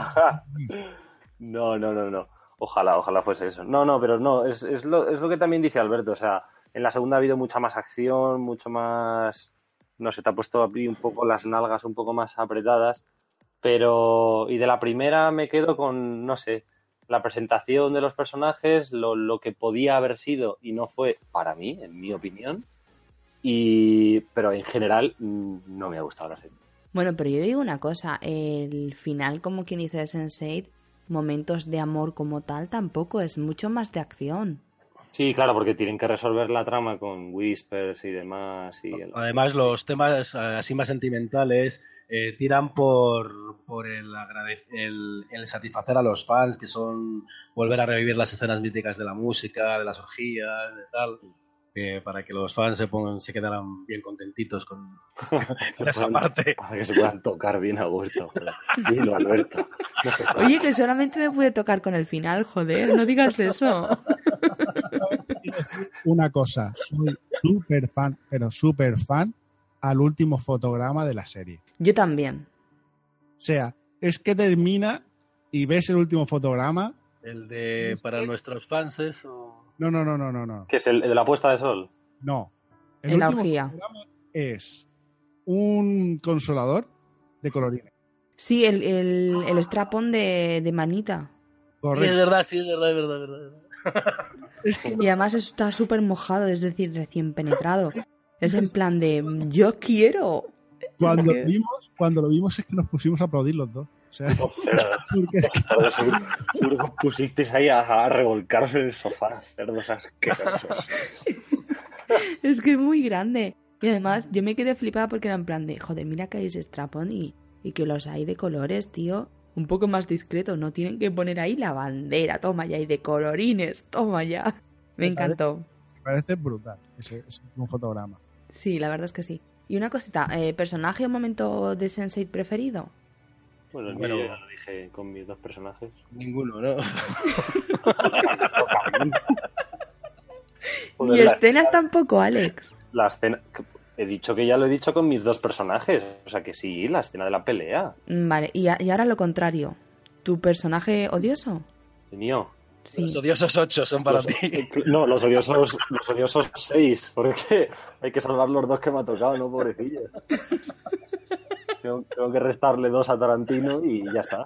no. No, no, no. Ojalá, ojalá fuese eso. No, no, pero no, es, es, lo, es lo que también dice Alberto. O sea, en la segunda ha habido mucha más acción, mucho más. No sé, te ha puesto aquí un poco las nalgas un poco más apretadas. Pero. Y de la primera me quedo con, no sé, la presentación de los personajes, lo, lo que podía haber sido y no fue para mí, en mi opinión. Y. Pero en general, mm, no me ha gustado la serie. Bueno, pero yo digo una cosa, el final, como quien dice de Sense8, momentos de amor como tal, tampoco es mucho más de acción. Sí, claro, porque tienen que resolver la trama con whispers y demás. Y el- Además, los temas eh, así más sentimentales eh, tiran por, por el, el, el satisfacer a los fans, que son volver a revivir las escenas míticas de la música, de las orgías, de tal. Eh, para que los fans se pongan, se quedaran bien contentitos con, con esa puedan- parte. Para que se puedan tocar bien a gusto. joder. Dilo, Alberto. No Oye, que solamente me pude tocar con el final, joder, no digas eso. una cosa, soy súper fan, pero súper fan al último fotograma de la serie. Yo también. O sea, es que termina y ves el último fotograma. El de para que- nuestros fans es... o- No, no, no, no, no, no. Que es el, el de la puesta de sol. No. El En la último orgía. fotograma es un consolador de colorines. Sí, el, el, el strapón de, de manita. Sí, es Correcto. verdad, sí, es verdad, es verdad, es verdad. Es que Y además está súper mojado, es decir, recién penetrado. Es en plan de, yo quiero. cuando lo vimos, cuando lo vimos es que nos pusimos a aplaudir los dos. O sea, porque es que Cerdos, seguro, seguro que os pusisteis ahí a, a revolcaros en el sofá, cerdos asquerosos. Es que es muy grande. Y además yo me quedé flipada porque era en plan de, joder, mira que hay ese strapón y, y que los hay de colores, tío. Un poco más discreto, no tienen que poner ahí la bandera, toma ya, y de colorines, toma ya. Me encantó. me parece brutal ese, ese último fotograma. Sí, la verdad es que sí. Y una cosita, eh, ¿personaje o momento de Sensei preferido? Bueno, el Bueno. mío ya lo dije con mis dos personajes. Ninguno, ¿no? Ni la- escenas tampoco, Alex. La escena. He dicho que ya lo he dicho con mis dos personajes. O sea que sí, la escena de la pelea. Mm, Vale, y, a- y ahora lo contrario. ¿Tu personaje odioso? El mío. Sí. Los odiosos ocho son para Los- ti. No, los odiosos, los odiosos seis, porque hay que salvar los dos que me ha tocado, ¿no, pobrecillo? Tengo, tengo que restarle dos a Tarantino y ya está.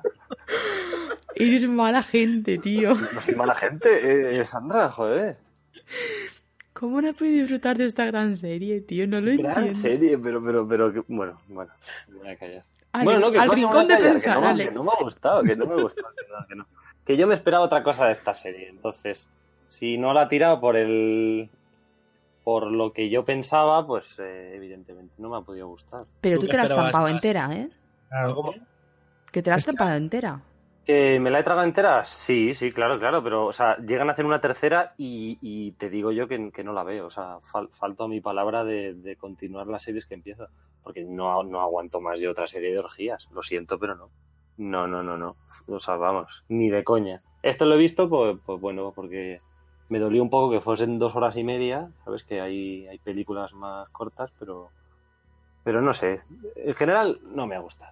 Eres mala gente, tío. No soy mala gente, eh, Sandra, joder. ¿Cómo no has podido disfrutar de esta gran serie, tío? No lo Gran entiendo. serie, pero, pero, pero, que- bueno, bueno, me voy a callar. Alex, bueno, no, que al rincón de callar, pensar, que no, Alex. que no me ha gustado, que no me gustó, que no, que no. Que yo me esperaba otra cosa de esta serie, entonces, si no la ha tirado por el... Por lo que yo pensaba, pues eh, evidentemente no me ha podido gustar. Pero ¿Tú te la has tampado más? entera, ¿eh? Claro, ¿Cómo? Que te la has Es que- tampado entera. ¿Que me la he tragado entera? Sí, sí, claro, claro, pero, o sea, llegan a hacer una tercera y, y te digo yo que, que no la veo, o sea, fal- falto a mi palabra de, de continuar las series que empieza, porque no, no aguanto más de otra serie de orgías, lo siento, pero no. No, no, no, no, o sea, vamos, ni de coña. Esto lo he visto, pues, pues bueno, porque me dolió un poco que fuesen dos horas y media, sabes que hay, hay películas más cortas, pero, pero no sé, en general no me ha gustado.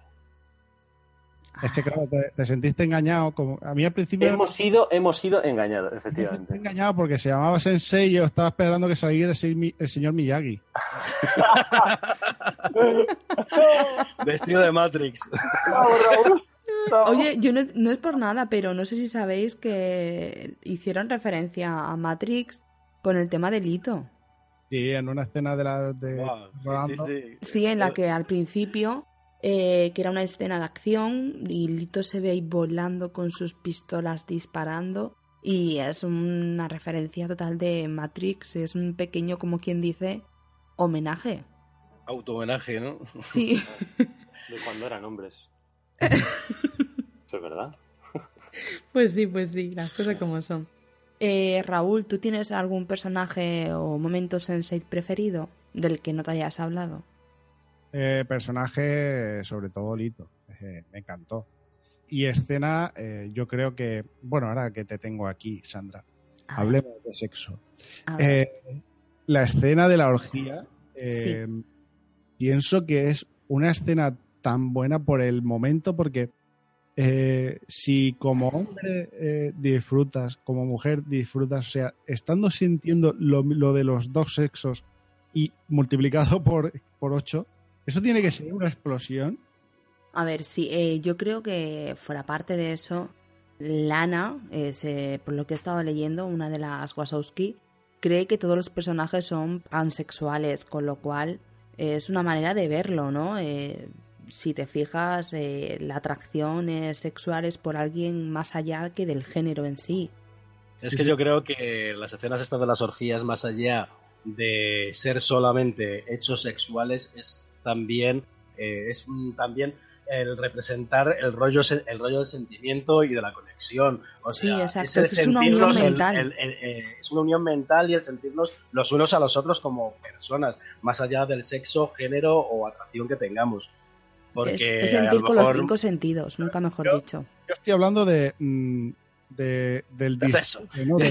es que claro, te, te sentiste engañado. Como, a mí al principio Hemos sido, hemos sido engañados, me efectivamente. engañado porque se llamaba Sensei y yo estaba esperando que saliera el señor Miyagi. Vestido de Matrix. Oye, yo no, no es por nada, pero no sé si sabéis que hicieron referencia a Matrix con el tema del hito. Sí, en una escena de la de Guau, sí, rodando. sí, sí. Sí, en la que al principio, eh, que era una escena de acción, y Lito se ve ahí volando con sus pistolas disparando. Y es una referencia total de Matrix, es un pequeño, como quien dice, homenaje. Auto-homenaje, ¿no? Sí, De cuando eran hombres. Eso es verdad. pues sí, pues sí, las cosas como son. Eh, Raúl, ¿tú tienes algún personaje o momento sense preferido del que no te hayas hablado? Eh, personaje, sobre todo Lito. Eh, me encantó. Y escena, eh, yo creo que, bueno, ahora que te tengo aquí, Sandra, A ver, hablemos de sexo. Eh, la escena de la orgía, eh, pienso que es una escena tan buena por el momento, porque eh, si como hombre eh, disfrutas, como mujer disfrutas, o sea, estando sintiendo lo, lo de los dos sexos y multiplicado por, por ocho, eso tiene que ser una explosión. A ver, sí, eh, yo creo que fuera parte de eso, Lana, por lo que he estado leyendo, una de las Wazowski, cree que todos los personajes son pansexuales, con lo cual es una manera de verlo, ¿no? Si te fijas, eh, la atracción eh, sexual es por alguien más allá que del género en sí. Es que yo creo que las escenas estas de las orgías, más allá de ser solamente hechos sexuales, es también, eh, es un- también el representar el rollo, el rollo del sentimiento y de la conexión. O Sí, sea, exacto, el es una unión el- mental. el- el- eh, es una unión mental y el sentirnos los unos a los otros como personas, más allá del sexo, género o atracción que tengamos. Porque es, es a sentir lo con los mejor- cinco sentidos, nunca mejor Yo- dicho. Yo estoy hablando de, mm, de- del de disfrute, sexo. ¿no? De-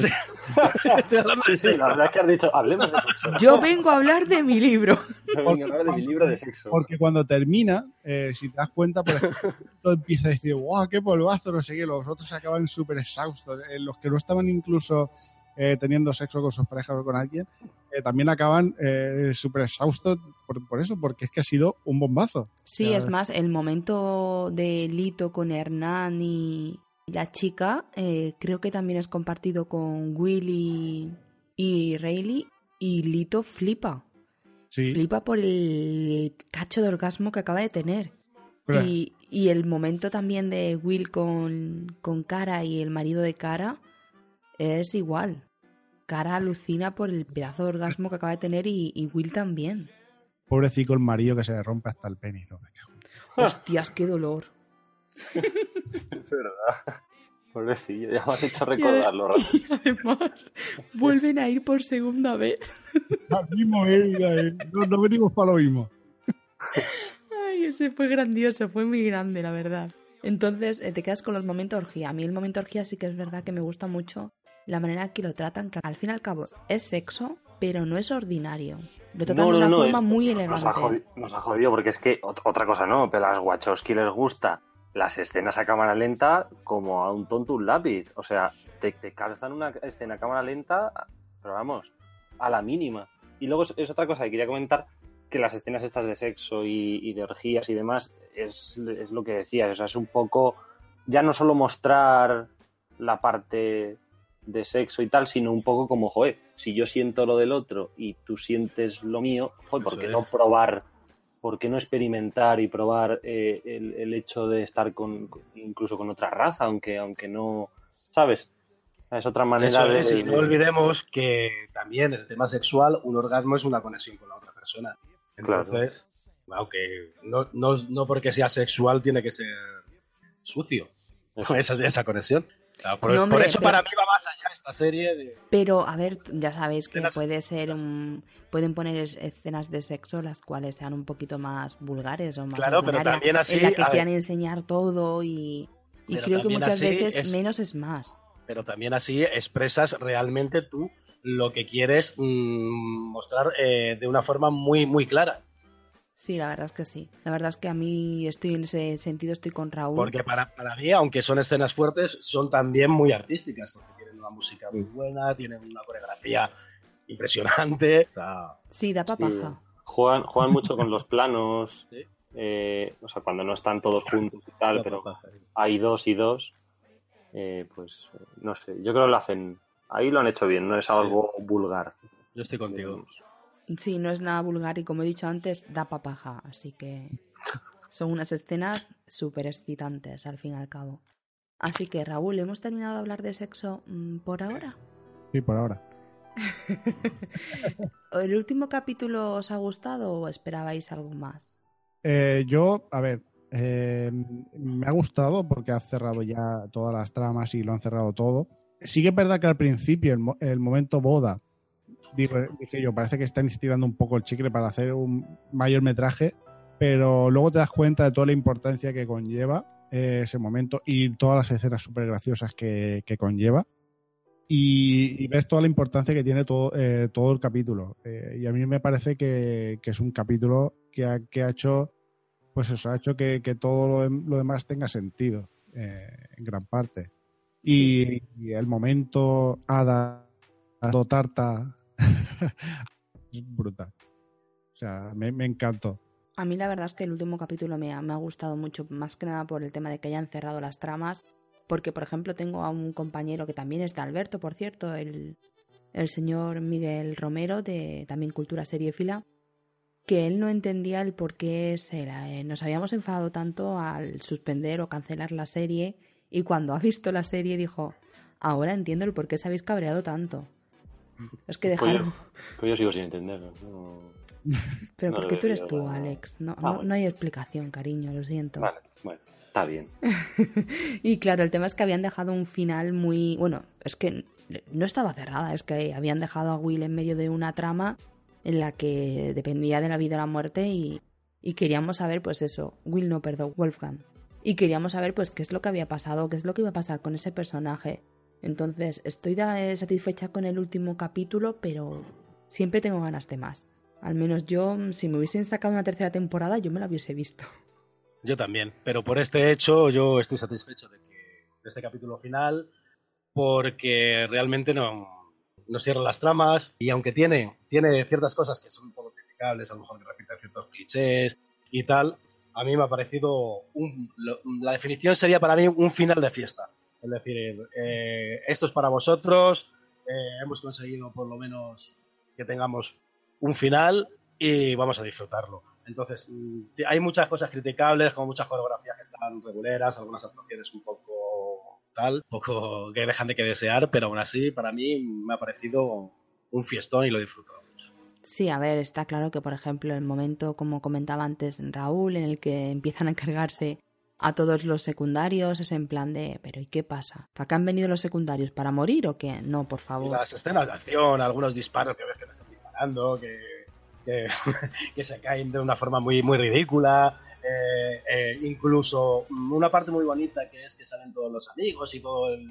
Estoy hablando de Sí, sí, la verdad es que has dicho, hablemos de sexo. Yo vengo a hablar de mi libro. Venga, hablar de mi libro de sexo. Porque cuando termina, eh, si te das cuenta, por ejemplo, todo empieza a decir, guau, qué polvazo, no sé qué, los otros se acaban súper exhaustos. Eh, los que no estaban incluso eh, teniendo sexo con sus parejas o con alguien, eh, también acaban eh, súper exhaustos por, por eso, porque es que ha sido un bombazo. Sí, es más, el momento de Lito con Hernán y la chica, eh, creo que también es compartido con Willy y Rayleigh, y Lito flipa. Sí, Flipa por el cacho de orgasmo que acaba de tener. Y, y el momento también de Will con, con Cara y el marido de Cara es igual. Cara alucina por el pedazo de orgasmo que acaba de tener y, y Will también. pobrecito el marido que se le rompe hasta el me cago en- Hostias, qué dolor. Es verdad. Pobrecillo, ya me has hecho recordarlo. Rafa. Y además, vuelven a ir por segunda vez. Al mismo, eh, eh, no, no venimos para lo mismo. Ay, ese fue grandioso, fue muy grande, la verdad. Entonces, eh, te quedas con los momentos orgía. A mí el momento orgía sí que es verdad que me gusta mucho la manera que lo tratan, que al fin y al cabo es sexo, pero no es ordinario. Lo tratan de una forma muy Nos ha, elegante. jodido, nos ha jodido, porque es que ot- otra cosa no, pero a las Wachowski les gusta las escenas a cámara lenta como a un tonto un lápiz. O sea, te, te calzan una escena a cámara lenta, pero vamos, a la mínima. Y luego es, es otra cosa que quería comentar, que las escenas estas de sexo y, y de orgías y demás, es, es lo que decías, o sea, es un poco, ya no solo mostrar la parte de sexo y tal, sino un poco como, joder, si yo siento lo del otro y tú sientes lo mío, joder, ¿por qué no probar? ¿Por qué no experimentar y probar eh, el, el hecho de estar con incluso con otra raza, aunque, aunque no, ¿sabes? Es otra manera Eso de... y no olvidemos que también el tema sexual, un orgasmo es una conexión con la otra persona. Claro. Entonces, aunque no, no, no porque sea sexual tiene que ser sucio esa, esa conexión. O sea, por, No, hombre, por eso pero- para mí va más allá esta serie de... Pero, a ver, ya sabéis que Escenas- puede ser un... Pueden poner es- escenas de sexo las cuales sean un poquito más vulgares o más Claro, pero también así, en la que quieran enseñar todo y... Y creo que muchas veces es- menos es más. Pero también así expresas realmente tú lo que quieres mm, mostrar eh, de una forma muy, muy clara. Sí, la verdad es que sí. La verdad es que a mí estoy en ese sentido, estoy con Raúl. Porque para, para mí, aunque son escenas fuertes, son también muy artísticas, porque tienen una música muy buena, tienen una coreografía impresionante. O sea, Sí, da pa' Sí. paja. Juegan, juegan mucho con los planos, Sí. eh, o sea, cuando no están todos juntos y tal, pero hay dos y dos, eh, pues no sé, yo creo que lo hacen, ahí lo han hecho bien, no es Sí. algo vulgar. yo estoy contigo. Sí, no es nada vulgar y como he dicho antes, da pa' paja. Así que son unas escenas súper excitantes al fin y al cabo. Así que Raúl, ¿hemos terminado de hablar de sexo mm, por ahora? Sí, por ahora. ¿El último capítulo os ha gustado o esperabais algo más? Eh, yo, a ver, eh, me ha gustado porque ha cerrado ya todas las tramas y lo han cerrado todo. sí que es verdad que al principio, el, el momento boda, dije, dije yo, parece que están estirando un poco el chicle para hacer un mayor metraje, pero luego te das cuenta de toda la importancia que conlleva eh, ese momento y todas las escenas súper graciosas que, que conlleva. Y, y ves toda la importancia que tiene todo, eh, todo el capítulo. Eh, y a mí me parece que, que es un capítulo que ha, que ha hecho, pues eso, ha hecho que, que todo lo, lo demás tenga sentido, en gran parte. Y, y el momento Ada dando tarta es brutal. O sea, me, me encantó. A mí la verdad es que el último capítulo me ha, gustado mucho, más que nada por el tema de que hayan cerrado las tramas, porque por ejemplo tengo a un compañero que también es de Alberto, por cierto, el, el señor Miguel Romero, de también Cultura Seriéfila, que él no entendía el por qué se eh, nos habíamos enfadado tanto al suspender o cancelar la serie y cuando ha visto la serie dijo, ahora entiendo el por qué se habéis cabreado tanto. Es que Pues yo- dejaron... Pues yo sigo sin entenderlo. no- Pero no porque tú eres tú. Alex. No, Ah, bueno. no hay explicación, cariño, lo siento. Vale, bueno, está bien. y claro, el tema es que habían dejado un final muy... Bueno, es que no estaba cerrada, es que habían dejado a Will en medio de una trama en la que dependía de la vida o la muerte y, y queríamos saber, pues eso, Will no, perdón, Wolfgang. Y queríamos saber, pues, qué es lo que había pasado, qué es lo que iba a pasar con ese personaje. Entonces, estoy eh, satisfecha con el último capítulo, pero siempre tengo ganas de más. Al menos yo, si me hubiesen sacado una tercera temporada, yo me la hubiese visto. Yo también, pero por este hecho yo estoy satisfecho de que de este capítulo final porque realmente no, no cierra las tramas y aunque tiene, ciertas cosas que son un poco criticables, a lo mejor que repite ciertos clichés y tal, a mí me ha parecido un- la definición sería para mí un final de fiesta. Es decir, eh, esto es para vosotros, eh, hemos conseguido por lo menos que tengamos un final y vamos a disfrutarlo. Entonces, mm, hay muchas cosas criticables, como muchas coreografías que están reguleras, algunas actuaciones un poco tal, un poco que dejan de que desear, pero aún así, para mí me ha parecido un fiestón y lo he mucho. Sí, a ver, está claro que, por ejemplo, el momento, como comentaba antes Raúl, en el que empiezan a cargarse a todos los secundarios, es en plan de, pero ¿y qué pasa? ¿Para qué han venido los secundarios? ¿Para morir o qué? No, por Y favor. las escenas de acción, algunos disparos que ves que no están disparando, que, que, que se caen de una forma muy, muy ridícula. eh, eh, incluso una parte muy bonita que es que salen todos los amigos y todo el,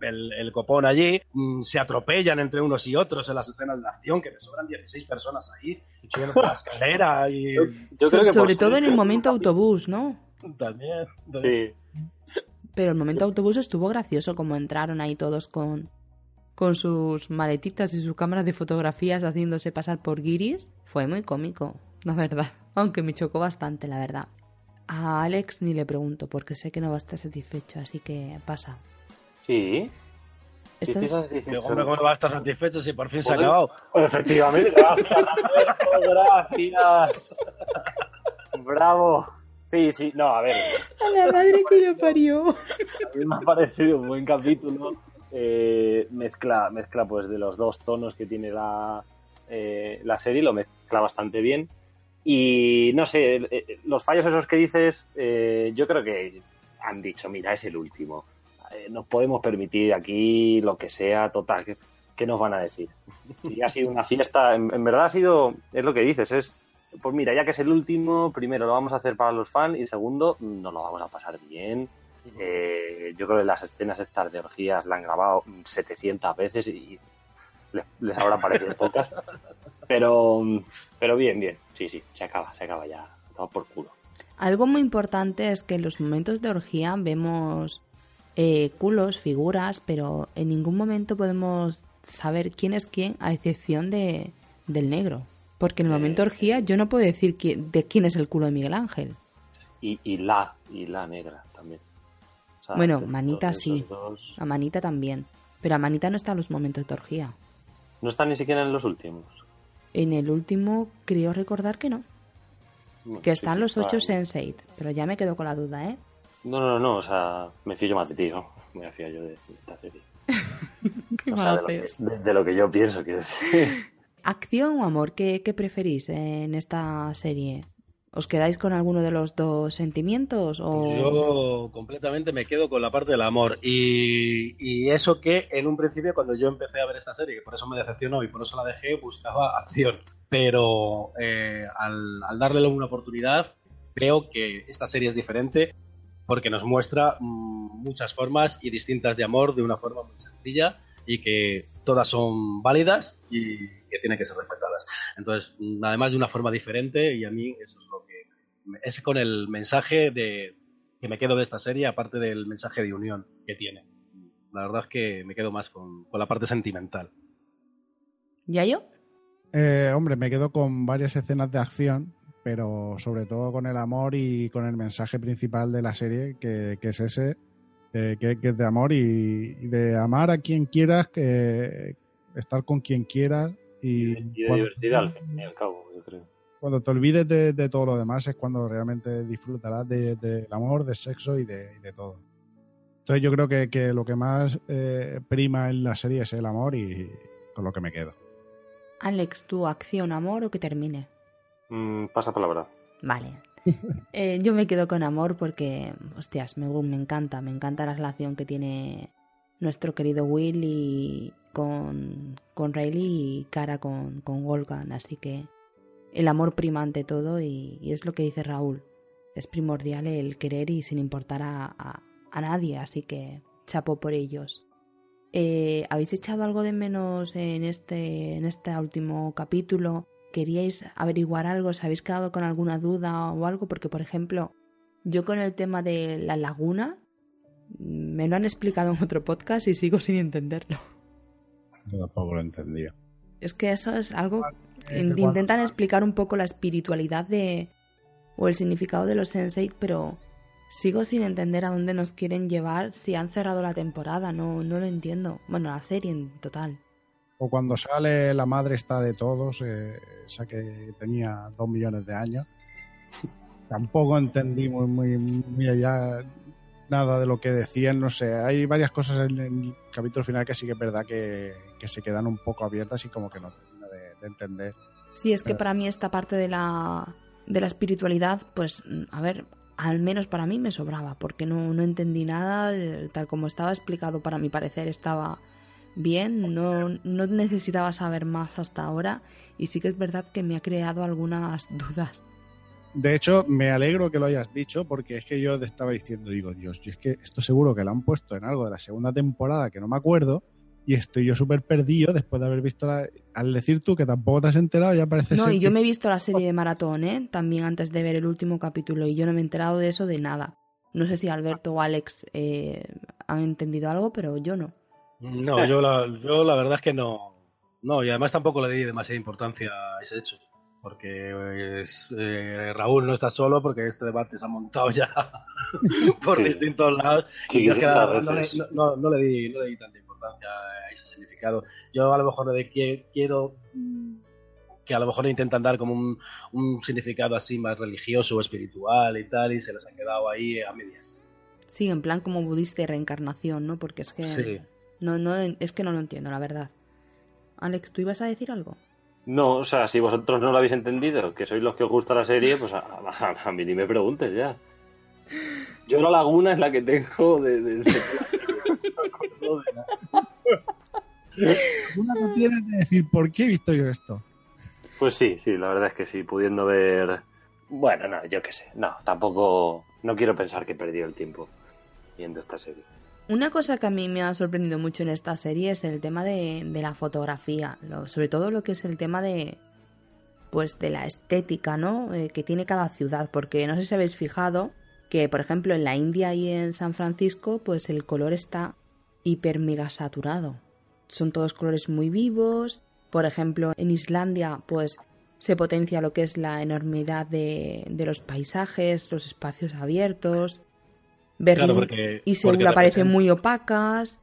el- el copón allí, mm, se atropellan entre unos y otros en las escenas de acción, que te sobran 16 personas ahí, subiendo por la escalera y Yo, yo So- creo que sobre por todo ser- en el momento autobús, ¿no? También. Sí. Pero el momento autobús estuvo gracioso, como entraron ahí todos con, con sus maletitas y sus cámaras de fotografías haciéndose pasar por guiris. Fue muy cómico, la verdad. Aunque me chocó bastante, la verdad. A Alex ni le pregunto, porque sé que no va a estar satisfecho, así que pasa. Sí. Sí, ¿Estás-. Digo, hombre, ¿cómo no va a estar satisfecho si por fin se ha Joder. acabado? Efectivamente, gracias, Alberto, gracias. Bravo. Sí, sí, no, a ver, A la madre que le parió. a mí me ha parecido un buen capítulo. eh, mezcla, mezcla pues de los dos tonos que tiene la, eh, la serie, lo mezcla bastante bien. Y no sé, eh, eh, los fallos esos que dices, eh, yo creo que han dicho, mira, es el último. Nos podemos permitir aquí lo que sea, total, ¿qué, qué nos van a decir? Y ha sido una fiesta, en, en verdad ha sido, es lo que dices, es, pues mira, ya que es el último, primero lo vamos a hacer para los fans y segundo, nos lo vamos a pasar bien. Eh, yo creo que las escenas estas de orgías la han grabado 700 veces y les, les habrá parecido pocas. Pero, pero bien, bien. Sí, sí, se acaba, se acaba ya. Todo por culo. Algo muy importante es que en los momentos de orgía vemos eh, culos, figuras, pero en ningún momento podemos saber quién es quién, a excepción de, del negro. Porque en el momento de orgía yo no puedo decir quién- de quién es el culo de Miguel Ángel. Y, y la, y la negra también. O sea, Bueno, Manita sí. dos- A Manita también. Pero a Manita no está en los momentos de orgía. No están ni siquiera en los últimos. En el último creo recordar que no. Que están sí, los ocho está- Sense8. Pero ya me quedo con la duda, ¿eh? No, no, no, o sea, me fío yo más de ti, ¿no? Me fío yo de, de esta serie. Qué O sea, de lo, que, de- de lo que yo pienso, quiero decir. ¿Acción o amor? ¿Qué, qué preferís en esta serie? ¿Os quedáis con alguno de los dos sentimientos? O... Yo completamente me quedo con la parte del amor. Y, y, eso que en un principio, cuando yo empecé a ver esta serie, que por eso me decepcionó y por eso la dejé, buscaba acción. Pero eh, al, al, darle una oportunidad, creo que esta serie es diferente porque nos muestra mmm, muchas formas y distintas de amor de una forma muy sencilla y que todas son válidas y que tienen que ser respetadas. Entonces, además de una forma diferente, y a mí eso es lo que. Es con el mensaje de que me quedo de esta serie, aparte del mensaje de unión que tiene. La verdad es que me quedo más con, con la parte sentimental. ¿Ya yo? Eh, hombre, me quedo con varias escenas de acción, pero sobre todo con el amor y con el mensaje principal de la serie, que, que es ese, que, que, es de amor y, y, de amar a quien quieras, que estar con quien quieras y, y de cuando, divertir al fin y al cabo, yo creo. Cuando te olvides de, de, todo lo demás es cuando realmente disfrutarás del de, de amor, del sexo y de, de, todo. Entonces yo creo que, que lo que más eh, prima en la serie es el amor y con lo que me quedo. Alex, ¿tu acción, amor o que termine? Mm, pasa palabra. Vale. eh, yo me quedo con amor porque, hostias, me, me encanta, me encanta la relación que tiene nuestro querido Will y con, con Riley y Cara con, con Wolfgang. Así que el amor prima ante todo y, y, es lo que dice Raúl. Es primordial el querer y sin importar a, a, a nadie, así que chapo por ellos. Eh, ¿Habéis echado algo de menos en este, en este último capítulo? ¿Queríais averiguar algo? ¿Os habéis quedado con alguna duda o algo? Porque, por ejemplo, yo con el tema de la laguna me lo han explicado en otro podcast y sigo sin entenderlo. Yo tampoco lo entendía. Es que eso es algo... Intentan explicar un poco la espiritualidad de... o el significado de los sensei, pero sigo sin entender a dónde nos quieren llevar si han cerrado la temporada. No, no lo entiendo. Bueno, la serie en total. O cuando sale la madre está de todos, eh, esa que tenía dos millones de años. Tampoco entendí muy, muy, muy allá nada de lo que decían, no sé, hay varias cosas en el capítulo final que sí que es verdad que, que se quedan un poco abiertas y como que no termino de, de, entender. Sí, es que para mí esta parte de la, de la espiritualidad, pues, a ver, al menos para mí me sobraba, porque no, no entendí nada, tal como estaba explicado, para mi parecer estaba bien, no, no necesitaba saber más hasta ahora y sí que es verdad que me ha creado algunas dudas. De hecho, me alegro que lo hayas dicho porque es que yo te estaba diciendo, digo, Dios, yo es que esto seguro que lo han puesto en algo de la segunda temporada que no me acuerdo y estoy yo súper perdido después de haber visto la... Al decir tú que tampoco te has enterado, ya parece No, ser y yo que... me he visto la serie de Maratón, ¿eh? También antes de ver el último capítulo y yo no me he enterado de eso de nada. No sé si Alberto o Alex eh, han entendido algo, pero yo no. No, yo la, yo la verdad es que no. No, y además tampoco le di demasiada importancia a ese hecho porque es, eh, Raúl no está solo porque este debate se ha montado ya por sí. distintos lados sí, y no, no, le, no, no, le di, no le di tanta importancia a ese significado. Yo a lo mejor le de, quiero mm, que a lo mejor le intentan dar como un, un, significado así más religioso o espiritual y tal y se les ha quedado ahí a medias. Sí, en plan como budista y reencarnación, ¿no? Porque es que sí. no, no, es que no lo entiendo, la verdad. Alex, ¿tú ibas a decir algo? No, o sea, si vosotros no lo habéis entendido, que sois los que os gusta la serie, pues a, a, a mí ni me preguntes ya. Yo la laguna es la que tengo de... de, de... Una no tienes de decir, ¿por qué he visto yo esto? Pues sí, sí, la verdad es que sí, pudiendo ver... Bueno, no, yo qué sé, no, tampoco... No quiero pensar que he perdido el tiempo viendo esta serie. Una cosa que a mí me ha sorprendido mucho en esta serie es el tema de, la fotografía, sobre todo lo que es el tema de pues de la estética, ¿no? Eh, que tiene cada ciudad, porque no sé si habéis fijado que, por ejemplo, en la India y en San Francisco, pues el color está hiper mega saturado. Son todos colores muy vivos. Por ejemplo, en Islandia, pues se potencia lo que es la enormidad de los paisajes, los espacios abiertos. Berlín claro, porque, y Seúl aparecen muy opacas.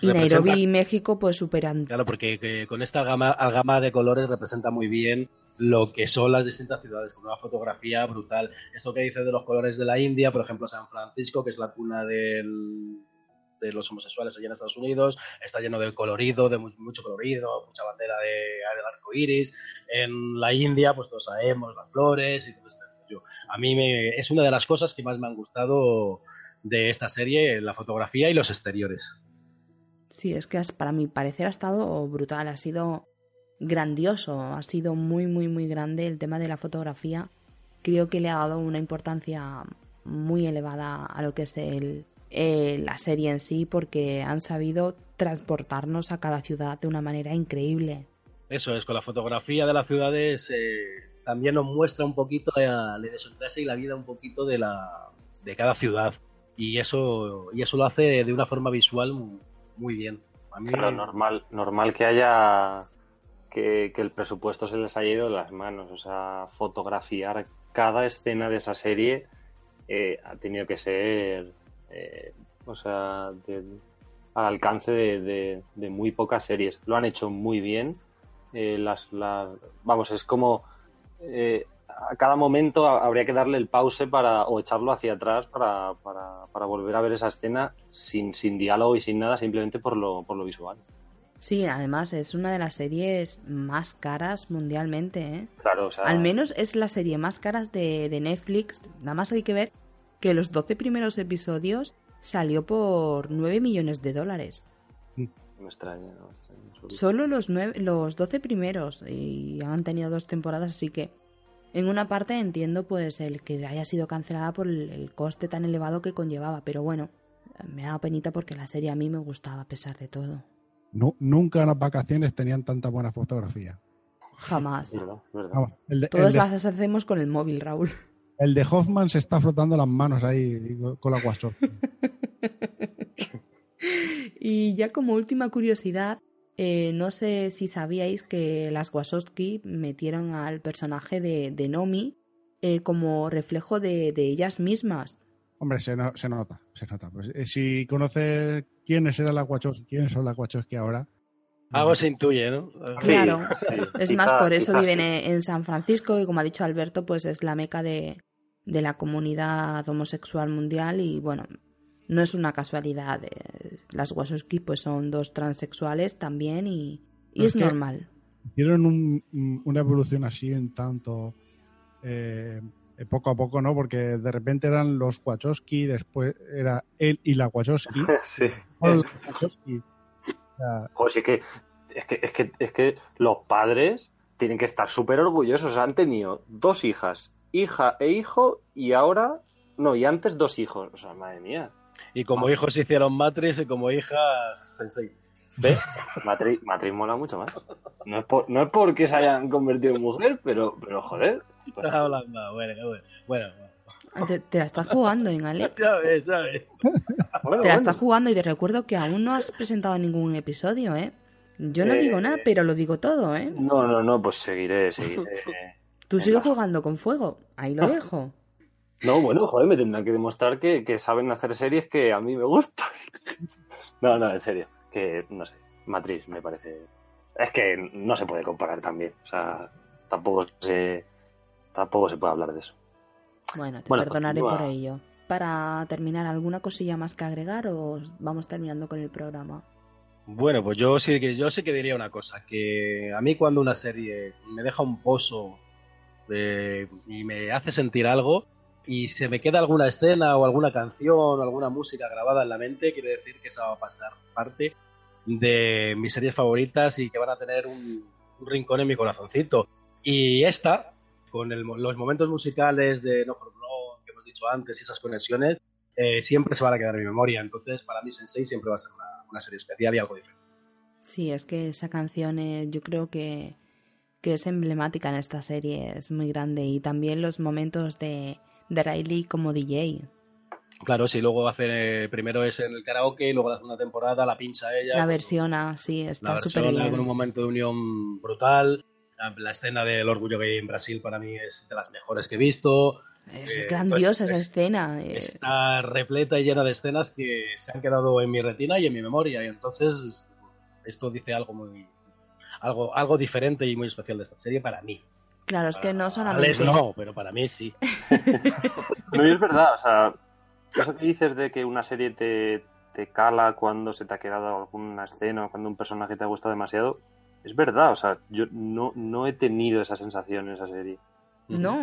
Y Nairobi y México pues superan. Claro, porque que con esta gama, gama de colores representa muy bien lo que son las distintas ciudades, con una fotografía brutal. Esto que dice de los colores de la India, por ejemplo, San Francisco, que es la cuna del, de los homosexuales allá en Estados Unidos, está lleno de colorido, de mucho colorido, mucha bandera de, del arco iris. En la India, pues todos sabemos las flores y todo este yo. A mí me, es una de las cosas que más me han gustado de esta serie, la fotografía y los exteriores. Sí, es que para mi parecer ha estado brutal, ha sido grandioso, ha sido muy, muy, muy grande el tema de la fotografía. Creo que le ha dado una importancia muy elevada a lo que es el, la serie en sí, porque han sabido transportarnos a cada ciudad de una manera increíble. Eso es, con la fotografía de las ciudades eh, también nos muestra un poquito la, la y la vida un poquito de, la, de cada ciudad. Y eso, y eso lo hace de una forma visual muy, bien. A normal, normal que haya que, el presupuesto se les haya ido de las manos. O sea, fotografiar cada escena de esa serie eh, ha tenido que ser, eh, o sea, al alcance de, muy pocas series. Lo han hecho muy bien. Eh, las, vamos, es como a cada momento habría que darle el pause para o echarlo hacia atrás para, para, para volver a ver esa escena sin, sin diálogo y sin nada, simplemente por lo, por lo visual. Sí, además es una de las series más caras mundialmente. ¿eh? Claro, o sea... Al menos es la serie más cara de, de, Netflix. Nada más hay que ver que los 12 primeros episodios salió por 9 millones de dólares. Me extraña, Solo los, nueve, los 12 primeros y han tenido dos temporadas, así que en una parte entiendo pues el que haya sido cancelada por el, coste tan elevado que conllevaba, pero bueno, me da penita porque la serie a mí me gustaba a pesar de todo. No, nunca en las vacaciones tenían tanta buena fotografía. Jamás. Todas las hacemos con el móvil, Raúl. El de Hoffman se está frotando las manos ahí con la WhatsApp. y ya como última curiosidad, eh, no sé si sabíais que las Wasowski metieron al personaje de, de Nomi eh, como reflejo de, ellas mismas. Hombre, se, se nota, se nota. Pues, eh, si conoces quiénes eran las Wachowski, quiénes son las Wachowski ahora. Algo se intuye, ¿no? Claro. Es más, por eso viven en San Francisco y como ha dicho Alberto, pues es la meca de, de la comunidad homosexual mundial y bueno, no es una casualidad. Eh, las Wachowski pues son dos transexuales también y, es, normal. Hicieron una evolución así en tanto eh, poco a poco, ¿no? Porque de repente eran los Wachowski, después era él y la Wachowski. sí. Joder, que, es que, es que, es que los padres tienen que estar súper orgullosos. Han tenido dos hijas, hija e hijo, y ahora, no, y antes dos hijos. O sea, madre mía. Y como hijos hicieron Matrix y como hijas Sensei. ¿Ves? Matrix, Matrix mola mucho más. No es, por, no es porque se hayan convertido en mujer, pero, pero joder. Estás hablando, bueno, bueno. Te, te, la estás jugando, en Alex. Ya ves, ya ves. te la estás jugando y te recuerdo que aún no has presentado ningún episodio, ¿eh? Yo no digo nada, pero lo digo todo, ¿eh? No, no, no, pues seguiré, seguiré. Tú sigues jugando con fuego, ahí lo dejo. No, bueno, joder, me tendrán que demostrar que, saben hacer series que a mí me gustan. no, no, en serio. Que, no sé, Matrix me parece... Es que no se puede comparar también. O sea, tampoco se, tampoco se puede hablar de eso. Bueno, te perdonaré por ello. Para terminar, ¿alguna cosilla más que agregar o vamos terminando con el programa? Bueno, pues yo sí que yo sí que diría una cosa, que a mí cuando una serie me deja un pozo eh, y me hace sentir algo, y se me queda alguna escena o alguna canción o alguna música grabada en la mente, quiere decir que esa va a pasar parte de mis series favoritas y que van a tener un, rincón en mi corazoncito. Y esta, con los momentos musicales de No For Blood que hemos dicho antes y esas conexiones, eh, siempre se van a quedar en mi memoria. Entonces, para mí Sensei siempre va a ser una, serie especial y algo diferente. Sí, es que esa canción eh, yo creo que, que es emblemática en esta serie, es muy grande. Y también los momentos de de Riley como DJ. Claro, si luego hace, primero es en el karaoke, y luego la segunda temporada la pincha ella. La versiona, sí, está súper bien. con un momento de unión brutal. La escena del orgullo gay en Brasil para mí es de las mejores que he visto. Es eh, grandiosa esa escena. Eh. Está repleta y llena de escenas que se han quedado en mi retina y en mi memoria. Y entonces esto dice algo muy algo, algo diferente y muy especial de esta serie para mí. Claro, es que no solamente. no, pero para mí sí. no, es verdad, o sea, eso que dices de que una serie te, te cala cuando se te ha quedado alguna escena o cuando un personaje te ha gustado demasiado, es verdad, o sea, yo no, no he tenido esa sensación en esa serie. No.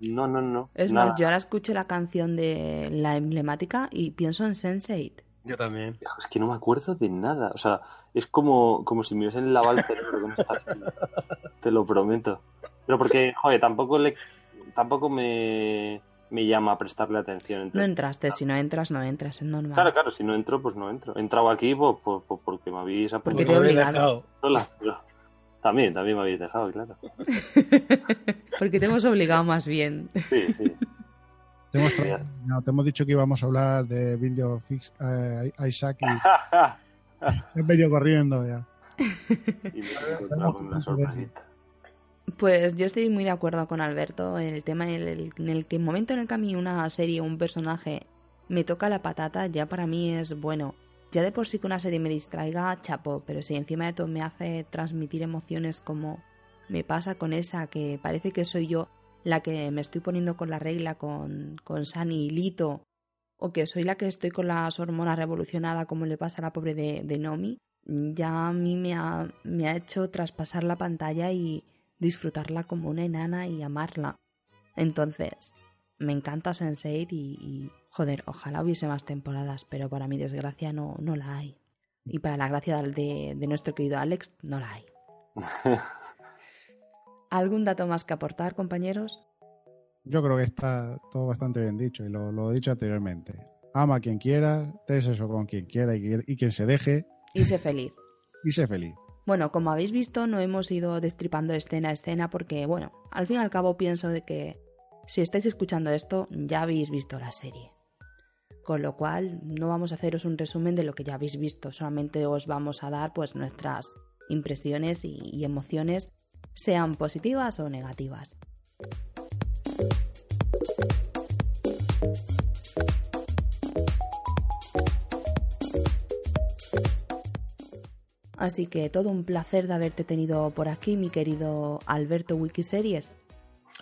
No, no, no. Es nada. más, yo ahora escucho la canción de la emblemática y pienso en Sense8. Yo también. Es que no me acuerdo de nada. O sea, es como, como si me hubiesen lavado el cerebro con esta serie. Te lo prometo. Pero porque, joder, tampoco le, tampoco me, me llama a prestarle atención. No entraste, si no entras, no entras, es normal. Claro, claro, si no entro, pues no entro. He entrado aquí pues, pues- pues porque me habéis Porque apuntado te he obligado. Pero También, también me habéis dejado, claro. Porque te hemos obligado más bien. Sí, sí. Te hemos, no, te hemos dicho que íbamos a hablar de Video Fix eh, Isaac y he venido corriendo ya. y me he encontrado con una sorpresita. Pues yo estoy muy de acuerdo con Alberto en el tema en el, en el que momento en el que a mí una serie o un personaje me toca la patata, ya para mí es bueno. Ya de por sí que una serie me distraiga, chapo, pero si encima de todo me hace transmitir emociones como me pasa con esa, que parece que soy yo la que me estoy poniendo con la regla con, con Sani y Lito, o que soy la que estoy con las hormonas revolucionadas como le pasa a la pobre de, de Nomi, ya a mí me ha, me ha hecho traspasar la pantalla y disfrutarla como una enana y amarla. Entonces, me encanta Sense8 y, y, joder, ojalá hubiese más temporadas, pero para mi desgracia no, no la hay. Y para la gracia de, de nuestro querido Alex, no la hay. ¿Algún dato más que aportar, compañeros? Yo creo que está todo bastante bien dicho y lo, lo he dicho anteriormente. Ama a quien quiera, ten eso con quien quiera y, y quien se deje Y sé feliz. y sé feliz. Bueno, como habéis visto, no hemos ido destripando escena a escena porque, bueno, al fin y al cabo pienso de que si estáis escuchando esto, ya habéis visto la serie. Con lo cual, no vamos a haceros un resumen de lo que ya habéis visto, solamente os vamos a dar pues nuestras impresiones y, y emociones, sean positivas o negativas. Así que todo un placer de haberte tenido por aquí, mi querido Alberto Wikiseries.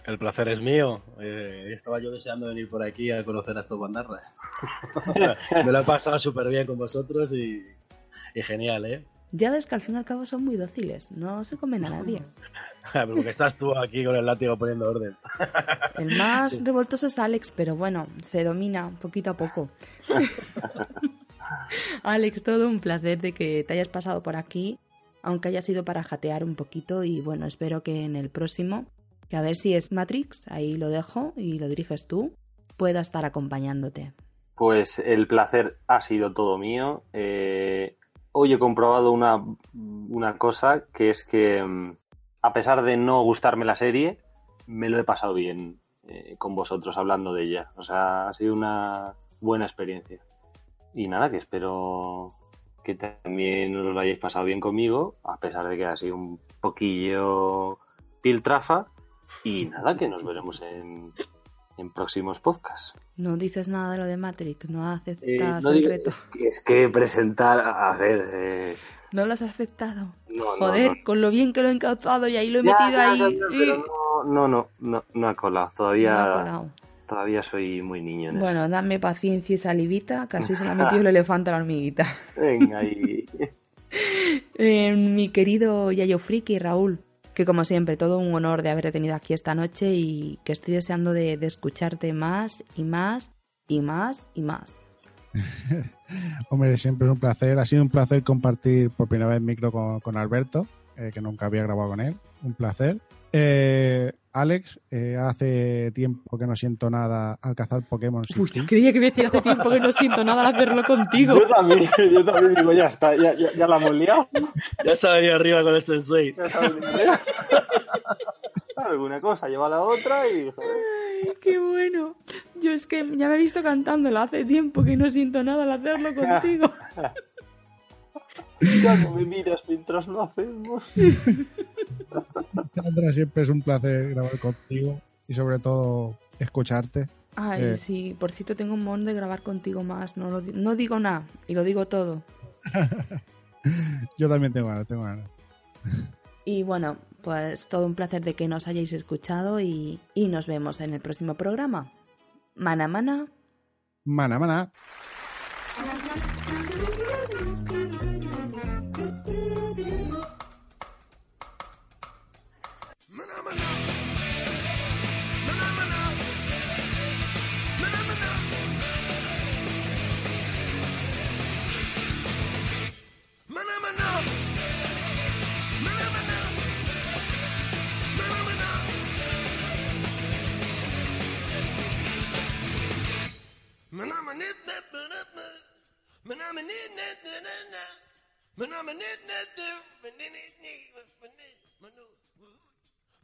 El placer es mío. Eh, estaba yo deseando venir por aquí a conocer a estos bandarras. Me lo he pasado súper bien con vosotros y, y genial, ¿eh? Ya ves que al fin y al cabo son muy dóciles, no se comen a nadie. Porque estás tú aquí con el látigo poniendo orden. El más revoltoso es Alex, pero bueno, se domina poquito a poco. Alex, todo un placer de que te hayas pasado por aquí, aunque haya sido para jatear un poquito y bueno, espero que en el próximo, que a ver si es Matrix, ahí lo dejo y lo diriges tú, pueda estar acompañándote. Pues el placer ha sido todo mío. Eh, hoy he comprobado una, una cosa, que es que mm, a pesar de no gustarme la serie, me lo he pasado bien eh, con vosotros hablando de ella. O sea, ha sido una buena experiencia. Y nada, que espero que también os lo hayáis pasado bien conmigo, a pesar de que ha sido un poquillo piltrafa. Y nada, que nos veremos en, en próximos podcasts. No dices nada de lo de Matrix, no Eh, aceptas no el digo- reto. es, que, es que presentar, a ver, eh, No lo has aceptado. no, no, Joder, no. con lo bien que lo he encauzado y ahí lo he Ya, metido ya, ahí. ya, ya, pero no, no, no, no, no ha colado. Todavía, No ha colado. Todavía soy muy niño en eso. Bueno, dame paciencia y salivita, casi se la ha metido el elefante a la hormiguita. Venga, y Eh, mi querido Yayo Friki, Raúl, que como siempre, todo un honor de haberte tenido aquí esta noche y que estoy deseando de, de escucharte más y más y más y más. Hombre, siempre es un placer. Ha sido un placer compartir por primera vez micro con, con Alberto, eh, que nunca había grabado con él. Un placer. Eh, Alex, eh, hace tiempo que no siento nada al cazar Pokémon sin Uy, ti. creía que me decía hace tiempo que no siento nada al hacerlo contigo. yo también, yo también digo, ya está, ya, ya, ya la hemos liado. Ya está venido arriba con este 6. Ya está liado. Claro, Alguna cosa lleva a la otra y joder, Ay, qué bueno. Yo es que ya me he visto cantándolo hace tiempo que no siento nada al hacerlo contigo. ya no me miras mientras lo hacemos. Sandra, siempre es un placer grabar contigo y sobre todo escucharte. Ay, Eh. sí, por cierto tengo un montón de grabar contigo más. No, lo di- no digo nada y lo digo todo. Yo también tengo ganas, tengo ganas. Y bueno, pues todo un placer de que nos hayáis escuchado y, y nos vemos en el próximo programa. Mana mana. Mana mana.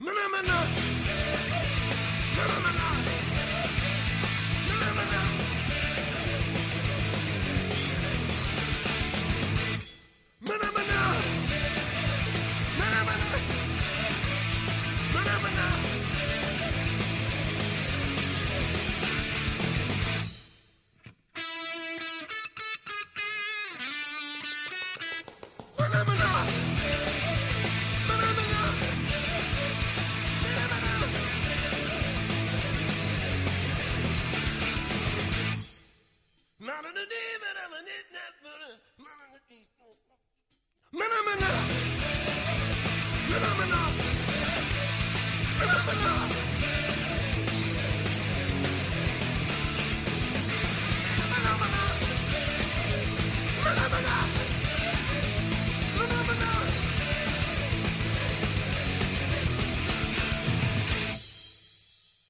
Manamana. Phenomena!